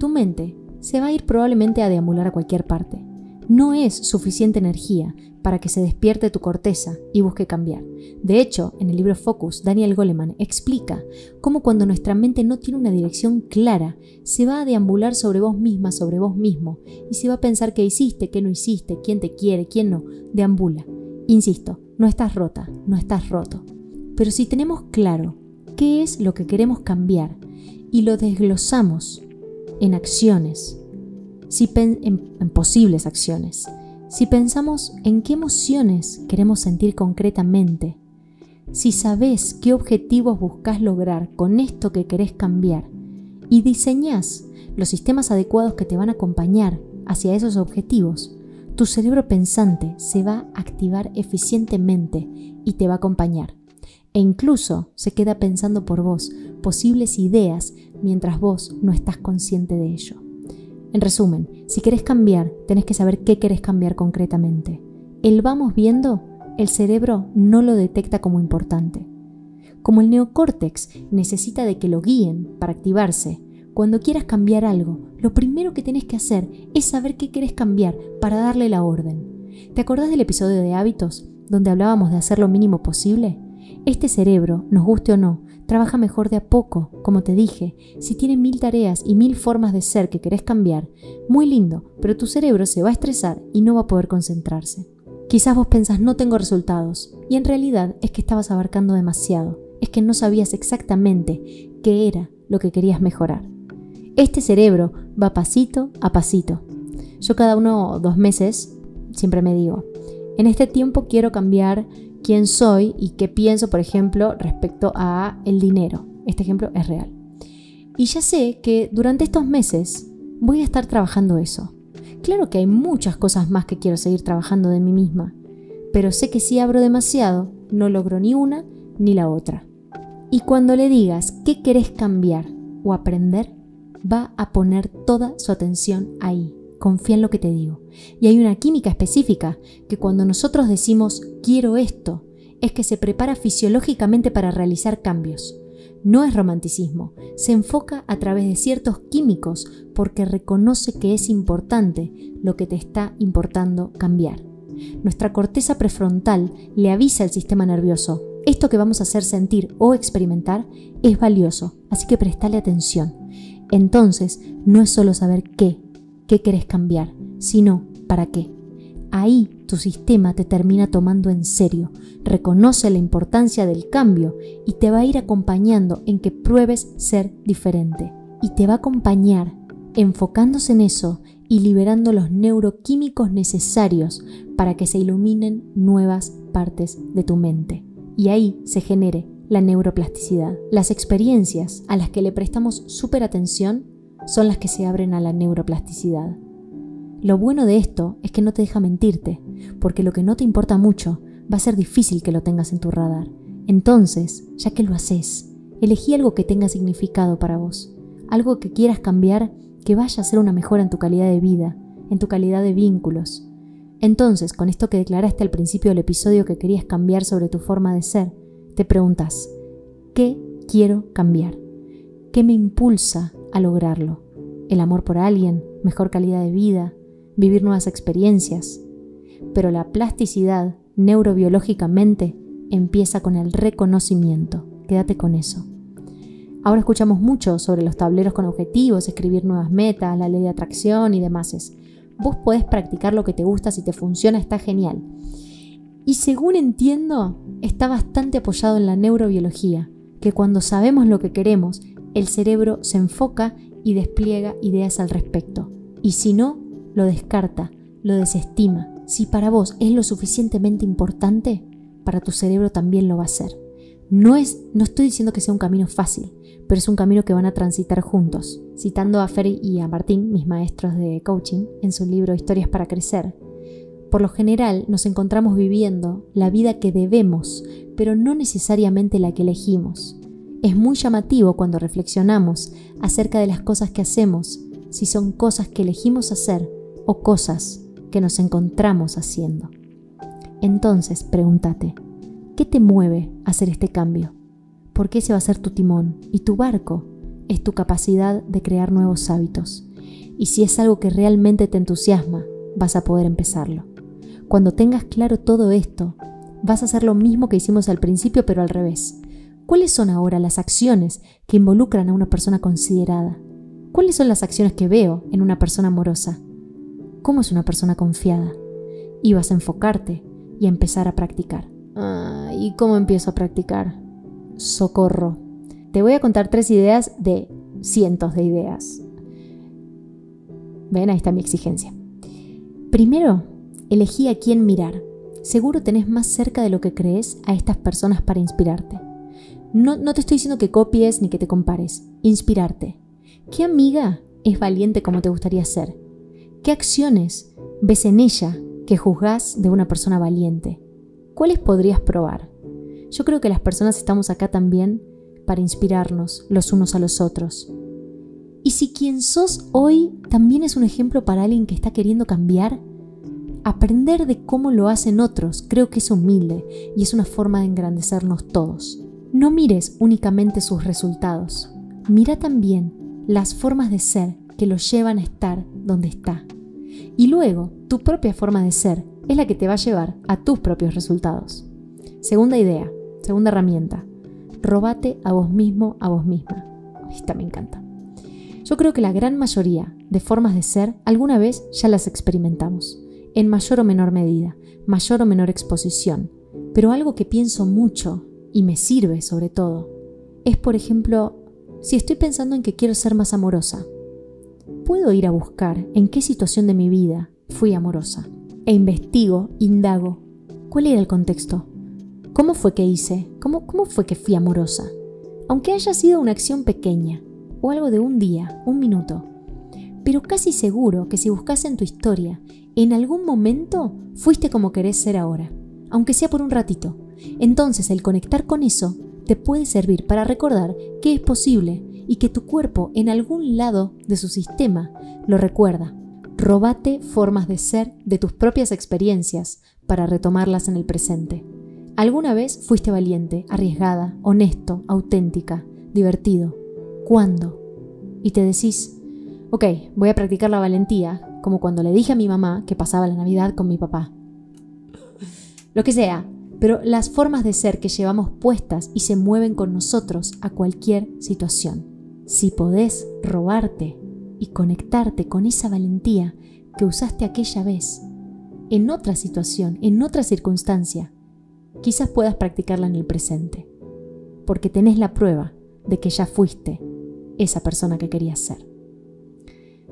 tu mente se va a ir probablemente a deambular a cualquier parte no es suficiente energía para que se despierte tu corteza y busque cambiar. De hecho, en el libro Focus, Daniel Goleman explica cómo cuando nuestra mente no tiene una dirección clara, se va a deambular sobre vos misma, sobre vos mismo, y se va a pensar qué hiciste, qué no hiciste, quién te quiere, quién no, deambula. Insisto, no estás rota, no estás roto. Pero si tenemos claro qué es lo que queremos cambiar y lo desglosamos en acciones, si en, posibles acciones, si pensamos en qué emociones queremos sentir concretamente, si sabes qué objetivos buscas lograr con esto que querés cambiar y diseñás los sistemas adecuados que te van a acompañar hacia esos objetivos, tu cerebro pensante se va a activar eficientemente y te va a acompañar. E incluso se queda pensando por vos posibles ideas mientras vos no estás consciente de ello. En resumen, si querés cambiar, tenés que saber qué querés cambiar concretamente. El vamos viendo, el cerebro no lo detecta como importante. Como el neocórtex necesita de que lo guíen para activarse, cuando quieras cambiar algo, lo primero que tenés que hacer es saber qué querés cambiar para darle la orden. ¿Te acordás del episodio de hábitos, donde hablábamos de hacer lo mínimo posible? Este cerebro, nos guste o no, Trabaja mejor de a poco, como te dije. Si tiene mil tareas y mil formas de ser que querés cambiar, muy lindo, pero tu cerebro se va a estresar y no va a poder concentrarse. Quizás vos pensás no tengo resultados, y en realidad es que estabas abarcando demasiado, es que no sabías exactamente qué era lo que querías mejorar. Este cerebro va pasito a pasito. Yo cada uno o dos meses siempre me digo, en este tiempo quiero cambiar quién soy y qué pienso, por ejemplo, respecto a el dinero. Este ejemplo es real. Y ya sé que durante estos meses voy a estar trabajando eso. Claro que hay muchas cosas más que quiero seguir trabajando de mí misma, pero sé que si abro demasiado, no logro ni una ni la otra. Y cuando le digas qué querés cambiar o aprender, va a poner toda su atención ahí confía en lo que te digo. Y hay una química específica que cuando nosotros decimos quiero esto, es que se prepara fisiológicamente para realizar cambios. No es romanticismo, se enfoca a través de ciertos químicos porque reconoce que es importante lo que te está importando cambiar. Nuestra corteza prefrontal le avisa al sistema nervioso, esto que vamos a hacer sentir o experimentar es valioso, así que prestale atención. Entonces, no es solo saber qué, qué querés cambiar, sino para qué. Ahí tu sistema te termina tomando en serio, reconoce la importancia del cambio y te va a ir acompañando en que pruebes ser diferente. Y te va a acompañar enfocándose en eso y liberando los neuroquímicos necesarios para que se iluminen nuevas partes de tu mente. Y ahí se genere la neuroplasticidad. Las experiencias a las que le prestamos súper atención son las que se abren a la neuroplasticidad. Lo bueno de esto es que no te deja mentirte, porque lo que no te importa mucho va a ser difícil que lo tengas en tu radar. Entonces, ya que lo haces, elegí algo que tenga significado para vos, algo que quieras cambiar que vaya a ser una mejora en tu calidad de vida, en tu calidad de vínculos. Entonces, con esto que declaraste al principio del episodio que querías cambiar sobre tu forma de ser, te preguntas, ¿qué quiero cambiar? ¿Qué me impulsa a lograrlo. El amor por alguien, mejor calidad de vida, vivir nuevas experiencias. Pero la plasticidad, neurobiológicamente, empieza con el reconocimiento. Quédate con eso. Ahora escuchamos mucho sobre los tableros con objetivos, escribir nuevas metas, la ley de atracción y demás. Vos podés practicar lo que te gusta, si te funciona está genial. Y según entiendo, está bastante apoyado en la neurobiología, que cuando sabemos lo que queremos, el cerebro se enfoca y despliega ideas al respecto. Y si no, lo descarta, lo desestima. Si para vos es lo suficientemente importante, para tu cerebro también lo va a ser. No, es, no estoy diciendo que sea un camino fácil, pero es un camino que van a transitar juntos. Citando a Fer y a Martín, mis maestros de coaching, en su libro Historias para Crecer, por lo general nos encontramos viviendo la vida que debemos, pero no necesariamente la que elegimos. Es muy llamativo cuando reflexionamos acerca de las cosas que hacemos, si son cosas que elegimos hacer o cosas que nos encontramos haciendo. Entonces, pregúntate, ¿qué te mueve a hacer este cambio? Porque ese va a ser tu timón y tu barco es tu capacidad de crear nuevos hábitos. Y si es algo que realmente te entusiasma, vas a poder empezarlo. Cuando tengas claro todo esto, vas a hacer lo mismo que hicimos al principio, pero al revés. ¿Cuáles son ahora las acciones que involucran a una persona considerada? ¿Cuáles son las acciones que veo en una persona amorosa? ¿Cómo es una persona confiada? Y vas a enfocarte y a empezar a practicar. Ah, ¿Y cómo empiezo a practicar? Socorro. Te voy a contar tres ideas de cientos de ideas. Ven, ahí está mi exigencia. Primero, Elegí a quién mirar. Seguro tenés más cerca de lo que crees a estas personas para inspirarte. No, te estoy diciendo que copies ni que te compares. Inspirarte. ¿Qué amiga es valiente como te gustaría ser? ¿Qué acciones ves en ella que juzgás de una persona valiente? ¿Cuáles podrías probar? Yo creo que las personas estamos acá también para inspirarnos los unos a los otros. Y si quien sos hoy también es un ejemplo para alguien que está queriendo cambiar, Aprender de cómo lo hacen otros creo que es humilde y es una forma de engrandecernos todos. No mires únicamente sus resultados, mira también las formas de ser que lo llevan a estar donde está. Y luego, tu propia forma de ser es la que te va a llevar a tus propios resultados. Segunda idea, segunda herramienta, robate a vos mismo, a vos misma. Esta me encanta. Yo creo que la gran mayoría de formas de ser alguna vez ya las experimentamos en mayor o menor medida, mayor o menor exposición. Pero algo que pienso mucho y me sirve sobre todo es, por ejemplo, si estoy pensando en que quiero ser más amorosa, puedo ir a buscar en qué situación de mi vida fui amorosa e investigo, indago, cuál era el contexto, cómo fue que hice, cómo, cómo fue que fui amorosa, aunque haya sido una acción pequeña o algo de un día, un minuto. Pero casi seguro que si buscas en tu historia en algún momento fuiste como querés ser ahora, aunque sea por un ratito. Entonces el conectar con eso te puede servir para recordar que es posible y que tu cuerpo en algún lado de su sistema lo recuerda. Robate formas de ser de tus propias experiencias para retomarlas en el presente. ¿Alguna vez fuiste valiente, arriesgada, honesto, auténtica, divertido? ¿Cuándo? Y te decís, ok, voy a practicar la valentía, como cuando le dije a mi mamá que pasaba la Navidad con mi papá. Lo que sea, pero las formas de ser que llevamos puestas y se mueven con nosotros a cualquier situación. Si podés robarte y conectarte con esa valentía que usaste aquella vez, en otra situación, en otra circunstancia, quizás puedas practicarla en el presente, porque tenés la prueba de que ya fuiste esa persona que querías ser.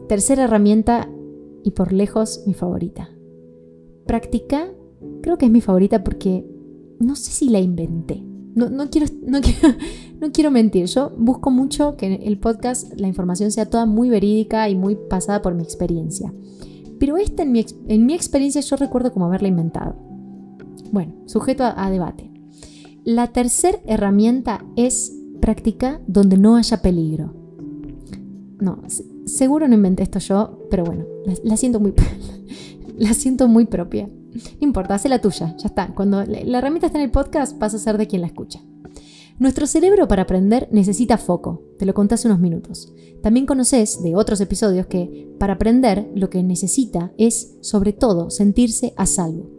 Tercera herramienta y por lejos mi favorita. Practica, creo que es mi favorita porque no sé si la inventé. No, quiero, [laughs] no, quiero, no quiero mentir, yo busco mucho que el podcast, la información sea toda muy verídica y muy pasada por mi experiencia. Pero esta en mi, en mi experiencia yo recuerdo como haberla inventado. Bueno, sujeto a, debate. La tercera herramienta es practicar donde no haya peligro. No, Seguro no inventé esto yo, pero bueno, la, siento, muy, [laughs] la siento muy propia. No importa, hace la tuya, ya está. Cuando la herramienta está en el podcast, vas a ser de quien la escucha. Nuestro cerebro para aprender necesita foco, te lo conté hace unos minutos. También conoces de otros episodios que para aprender lo que necesita es, sobre todo, sentirse a salvo.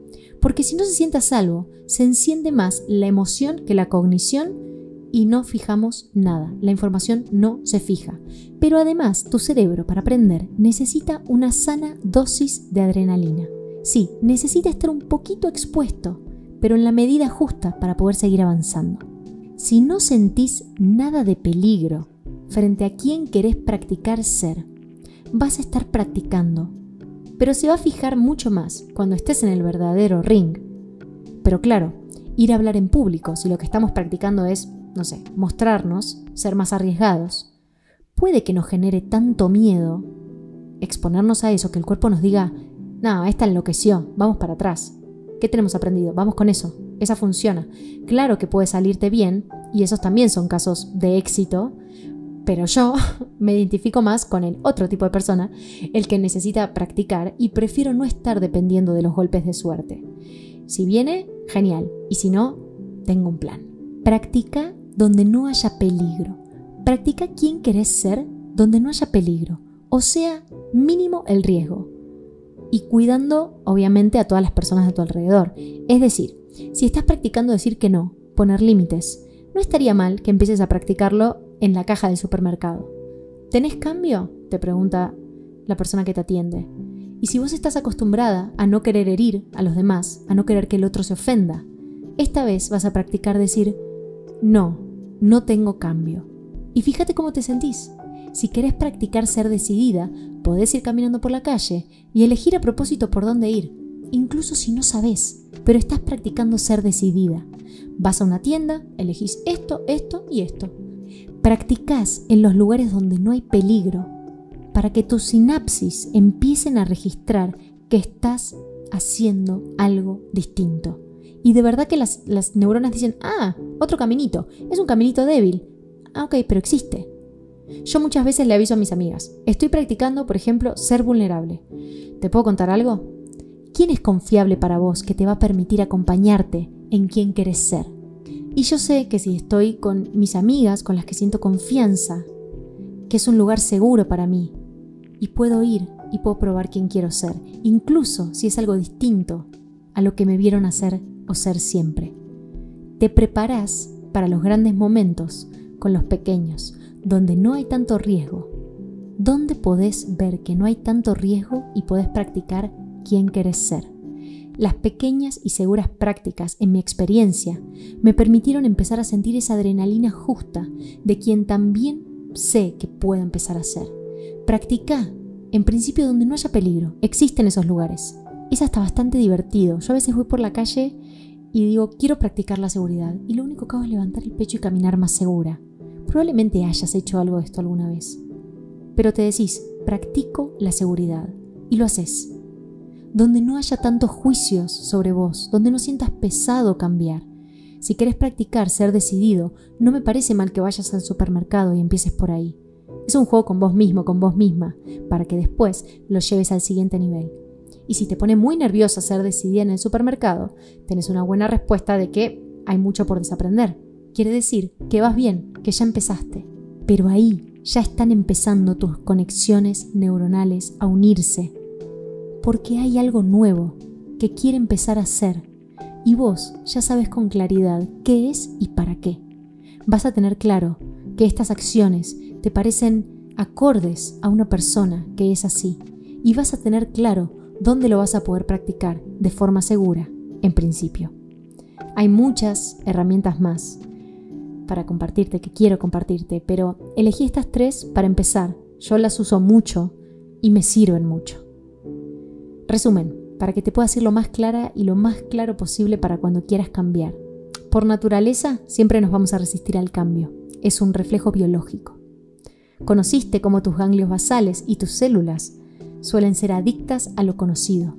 Porque si no se siente a salvo, se enciende más la emoción que la cognición y no fijamos nada. La información no se fija. Pero además, tu cerebro para aprender necesita una sana dosis de adrenalina. Sí, necesita estar un poquito expuesto, pero en la medida justa para poder seguir avanzando. Si no sentís nada de peligro frente a quien querés practicar ser, vas a estar practicando, pero se va a fijar mucho más cuando estés en el verdadero ring. Pero claro, ir a hablar en público, si lo que estamos practicando es, no sé, mostrarnos, ser más arriesgados, puede que nos genere tanto miedo exponernos a eso, que el cuerpo nos diga, no, esta enloqueció, vamos para atrás. ¿Qué tenemos aprendido? Vamos con eso. Esa funciona. Claro que puede salirte bien, y esos también son casos de éxito, pero yo [laughs] me identifico más con el otro tipo de persona, el que necesita practicar y prefiero no estar dependiendo de los golpes de suerte. Si viene, genial, y si no, tengo un plan. Practica donde no haya peligro. Practica quién querés ser donde no haya peligro, o sea, mínimo el riesgo. Y cuidando, obviamente, a todas las personas de tu alrededor. Es decir, si estás practicando decir que no, poner límites, no estaría mal que empieces a practicarlo en la caja del supermercado. ¿Tenés cambio? te pregunta la persona que te atiende. Y si vos estás acostumbrada a no querer herir a los demás, a no querer que el otro se ofenda, esta vez vas a practicar decir, no, no tengo cambio. Y fíjate cómo te sentís. Si querés practicar ser decidida, podés ir caminando por la calle y elegir a propósito por dónde ir, incluso si no sabes, pero estás practicando ser decidida. Vas a una tienda, elegís esto, esto y esto. Practicás en los lugares donde no hay peligro para que tus sinapsis empiecen a registrar que estás haciendo algo distinto. Y de verdad que las, las neuronas dicen, ah, otro caminito, es un caminito débil, Ah, ok, pero existe. Yo muchas veces le aviso a mis amigas, estoy practicando, por ejemplo, ser vulnerable. ¿Te puedo contar algo? ¿Quién es confiable para vos que te va a permitir acompañarte en quien querés ser? Y yo sé que si estoy con mis amigas, con las que siento confianza, que es un lugar seguro para mí, y puedo ir y puedo probar quién quiero ser, incluso si es algo distinto a lo que me vieron hacer o ser siempre. Te preparas para los grandes momentos con los pequeños, donde no hay tanto riesgo. ¿Dónde podés ver que no hay tanto riesgo y podés practicar quién querés ser? Las pequeñas y seguras prácticas, en mi experiencia, me permitieron empezar a sentir esa adrenalina justa de quien también sé que puedo empezar a ser. Practica, en principio donde no haya peligro, existen esos lugares. Es hasta bastante divertido. Yo a veces voy por la calle y digo, quiero practicar la seguridad, y lo único que hago es levantar el pecho y caminar más segura. Probablemente hayas hecho algo de esto alguna vez. Pero te decís, practico la seguridad. Y lo haces. Donde no haya tantos juicios sobre vos, donde no sientas pesado cambiar. Si querés practicar ser decidido, no me parece mal que vayas al supermercado y empieces por ahí. Es un juego con vos mismo, con vos misma, para que después lo lleves al siguiente nivel. Y si te pone muy nerviosa ser decidida en el supermercado, tenés una buena respuesta de que hay mucho por desaprender. Quiere decir que vas bien, que ya empezaste. Pero ahí ya están empezando tus conexiones neuronales a unirse. Porque hay algo nuevo que quiere empezar a ser. Y vos ya sabes con claridad qué es y para qué. Vas a tener claro que estas acciones te parecen acordes a una persona que es así. Y vas a tener claro dónde lo vas a poder practicar de forma segura, en principio. Hay muchas herramientas más para compartirte, que quiero compartirte, pero elegí estas tres para empezar. Yo las uso mucho y me sirven mucho. Resumen, para que te puedas ir lo más clara y lo más claro posible para cuando quieras cambiar. Por naturaleza, siempre nos vamos a resistir al cambio. Es un reflejo biológico. Conociste cómo tus ganglios basales y tus células suelen ser adictas a lo conocido.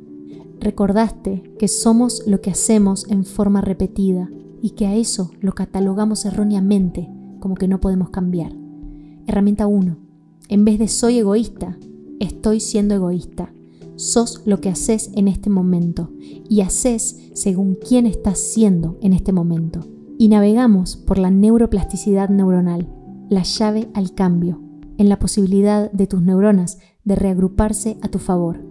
Recordaste que somos lo que hacemos en forma repetida y que a eso lo catalogamos erróneamente como que no podemos cambiar. Herramienta 1. En vez de soy egoísta, estoy siendo egoísta. Sos lo que haces en este momento y haces según quién estás siendo en este momento. Y navegamos por la neuroplasticidad neuronal, la llave al cambio, en la posibilidad de tus neuronas de reagruparse a tu favor.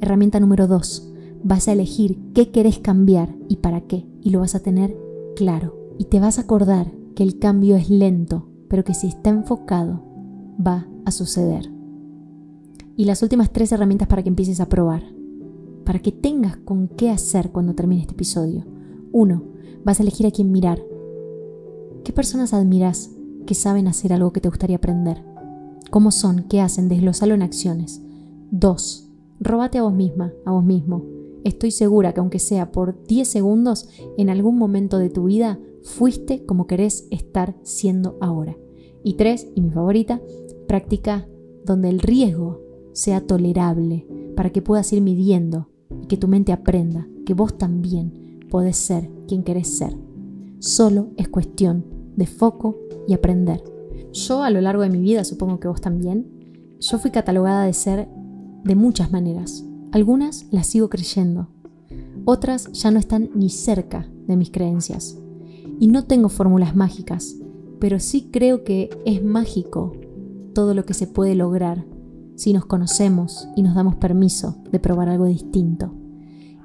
Herramienta número 2. Vas a elegir qué querés cambiar y para qué, y lo vas a tener claro y te vas a acordar que el cambio es lento, pero que si está enfocado, va a suceder. Y las últimas tres herramientas para que empieces a probar, para que tengas con qué hacer cuando termine este episodio. Uno, vas a elegir a quién mirar. ¿Qué personas admiras que saben hacer algo que te gustaría aprender? ¿Cómo son? ¿Qué hacen? Desglosalo en acciones. Dos, róbate a vos misma, a vos mismo. Estoy segura que aunque sea por 10 segundos, en algún momento de tu vida fuiste como querés estar siendo ahora. Y tres, y mi favorita, practica donde el riesgo sea tolerable para que puedas ir midiendo y que tu mente aprenda que vos también podés ser quien querés ser. Solo es cuestión de foco y aprender. Yo a lo largo de mi vida, supongo que vos también, yo fui catalogada de ser de muchas maneras. Algunas las sigo creyendo, otras ya no están ni cerca de mis creencias. Y no tengo fórmulas mágicas, pero sí creo que es mágico todo lo que se puede lograr si nos conocemos y nos damos permiso de probar algo distinto.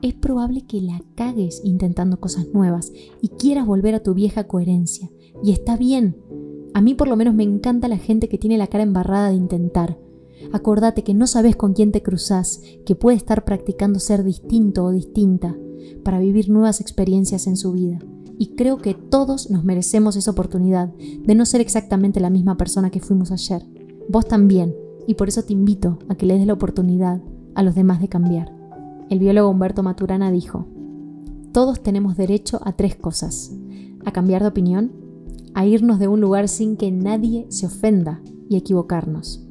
Es probable que la cagues intentando cosas nuevas y quieras volver a tu vieja coherencia. Y está bien. A mí por lo menos me encanta la gente que tiene la cara embarrada de intentar. Acordate que no sabes con quién te cruzas, que puede estar practicando ser distinto o distinta para vivir nuevas experiencias en su vida y creo que todos nos merecemos esa oportunidad de no ser exactamente la misma persona que fuimos ayer. Vos también, y por eso te invito a que le des la oportunidad a los demás de cambiar. El biólogo Humberto Maturana dijo, todos tenemos derecho a tres cosas, a cambiar de opinión, a irnos de un lugar sin que nadie se ofenda y equivocarnos.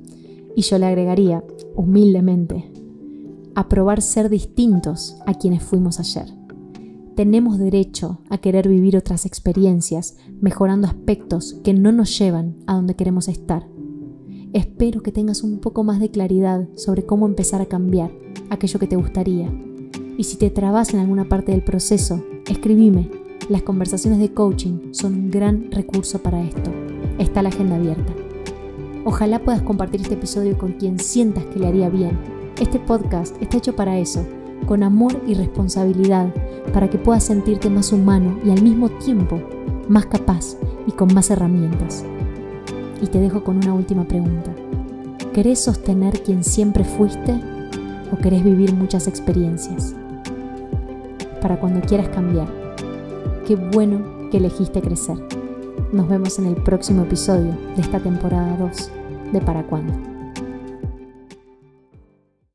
Y yo le agregaría, humildemente, a probar ser distintos a quienes fuimos ayer tenemos derecho a querer vivir otras experiencias, mejorando aspectos que no nos llevan a donde queremos estar. Espero que tengas un poco más de claridad sobre cómo empezar a cambiar aquello que te gustaría. Y si te trabas en alguna parte del proceso, escribime. Las conversaciones de coaching son un gran recurso para esto. Está la agenda abierta. Ojalá puedas compartir este episodio con quien sientas que le haría bien. Este podcast está hecho para eso con amor y responsabilidad para que puedas sentirte más humano y al mismo tiempo más capaz y con más herramientas. Y te dejo con una última pregunta. ¿Querés sostener quien siempre fuiste o querés vivir muchas experiencias? Para cuando quieras cambiar. Qué bueno que elegiste crecer. Nos vemos en el próximo episodio de esta temporada 2 de Para Cuándo.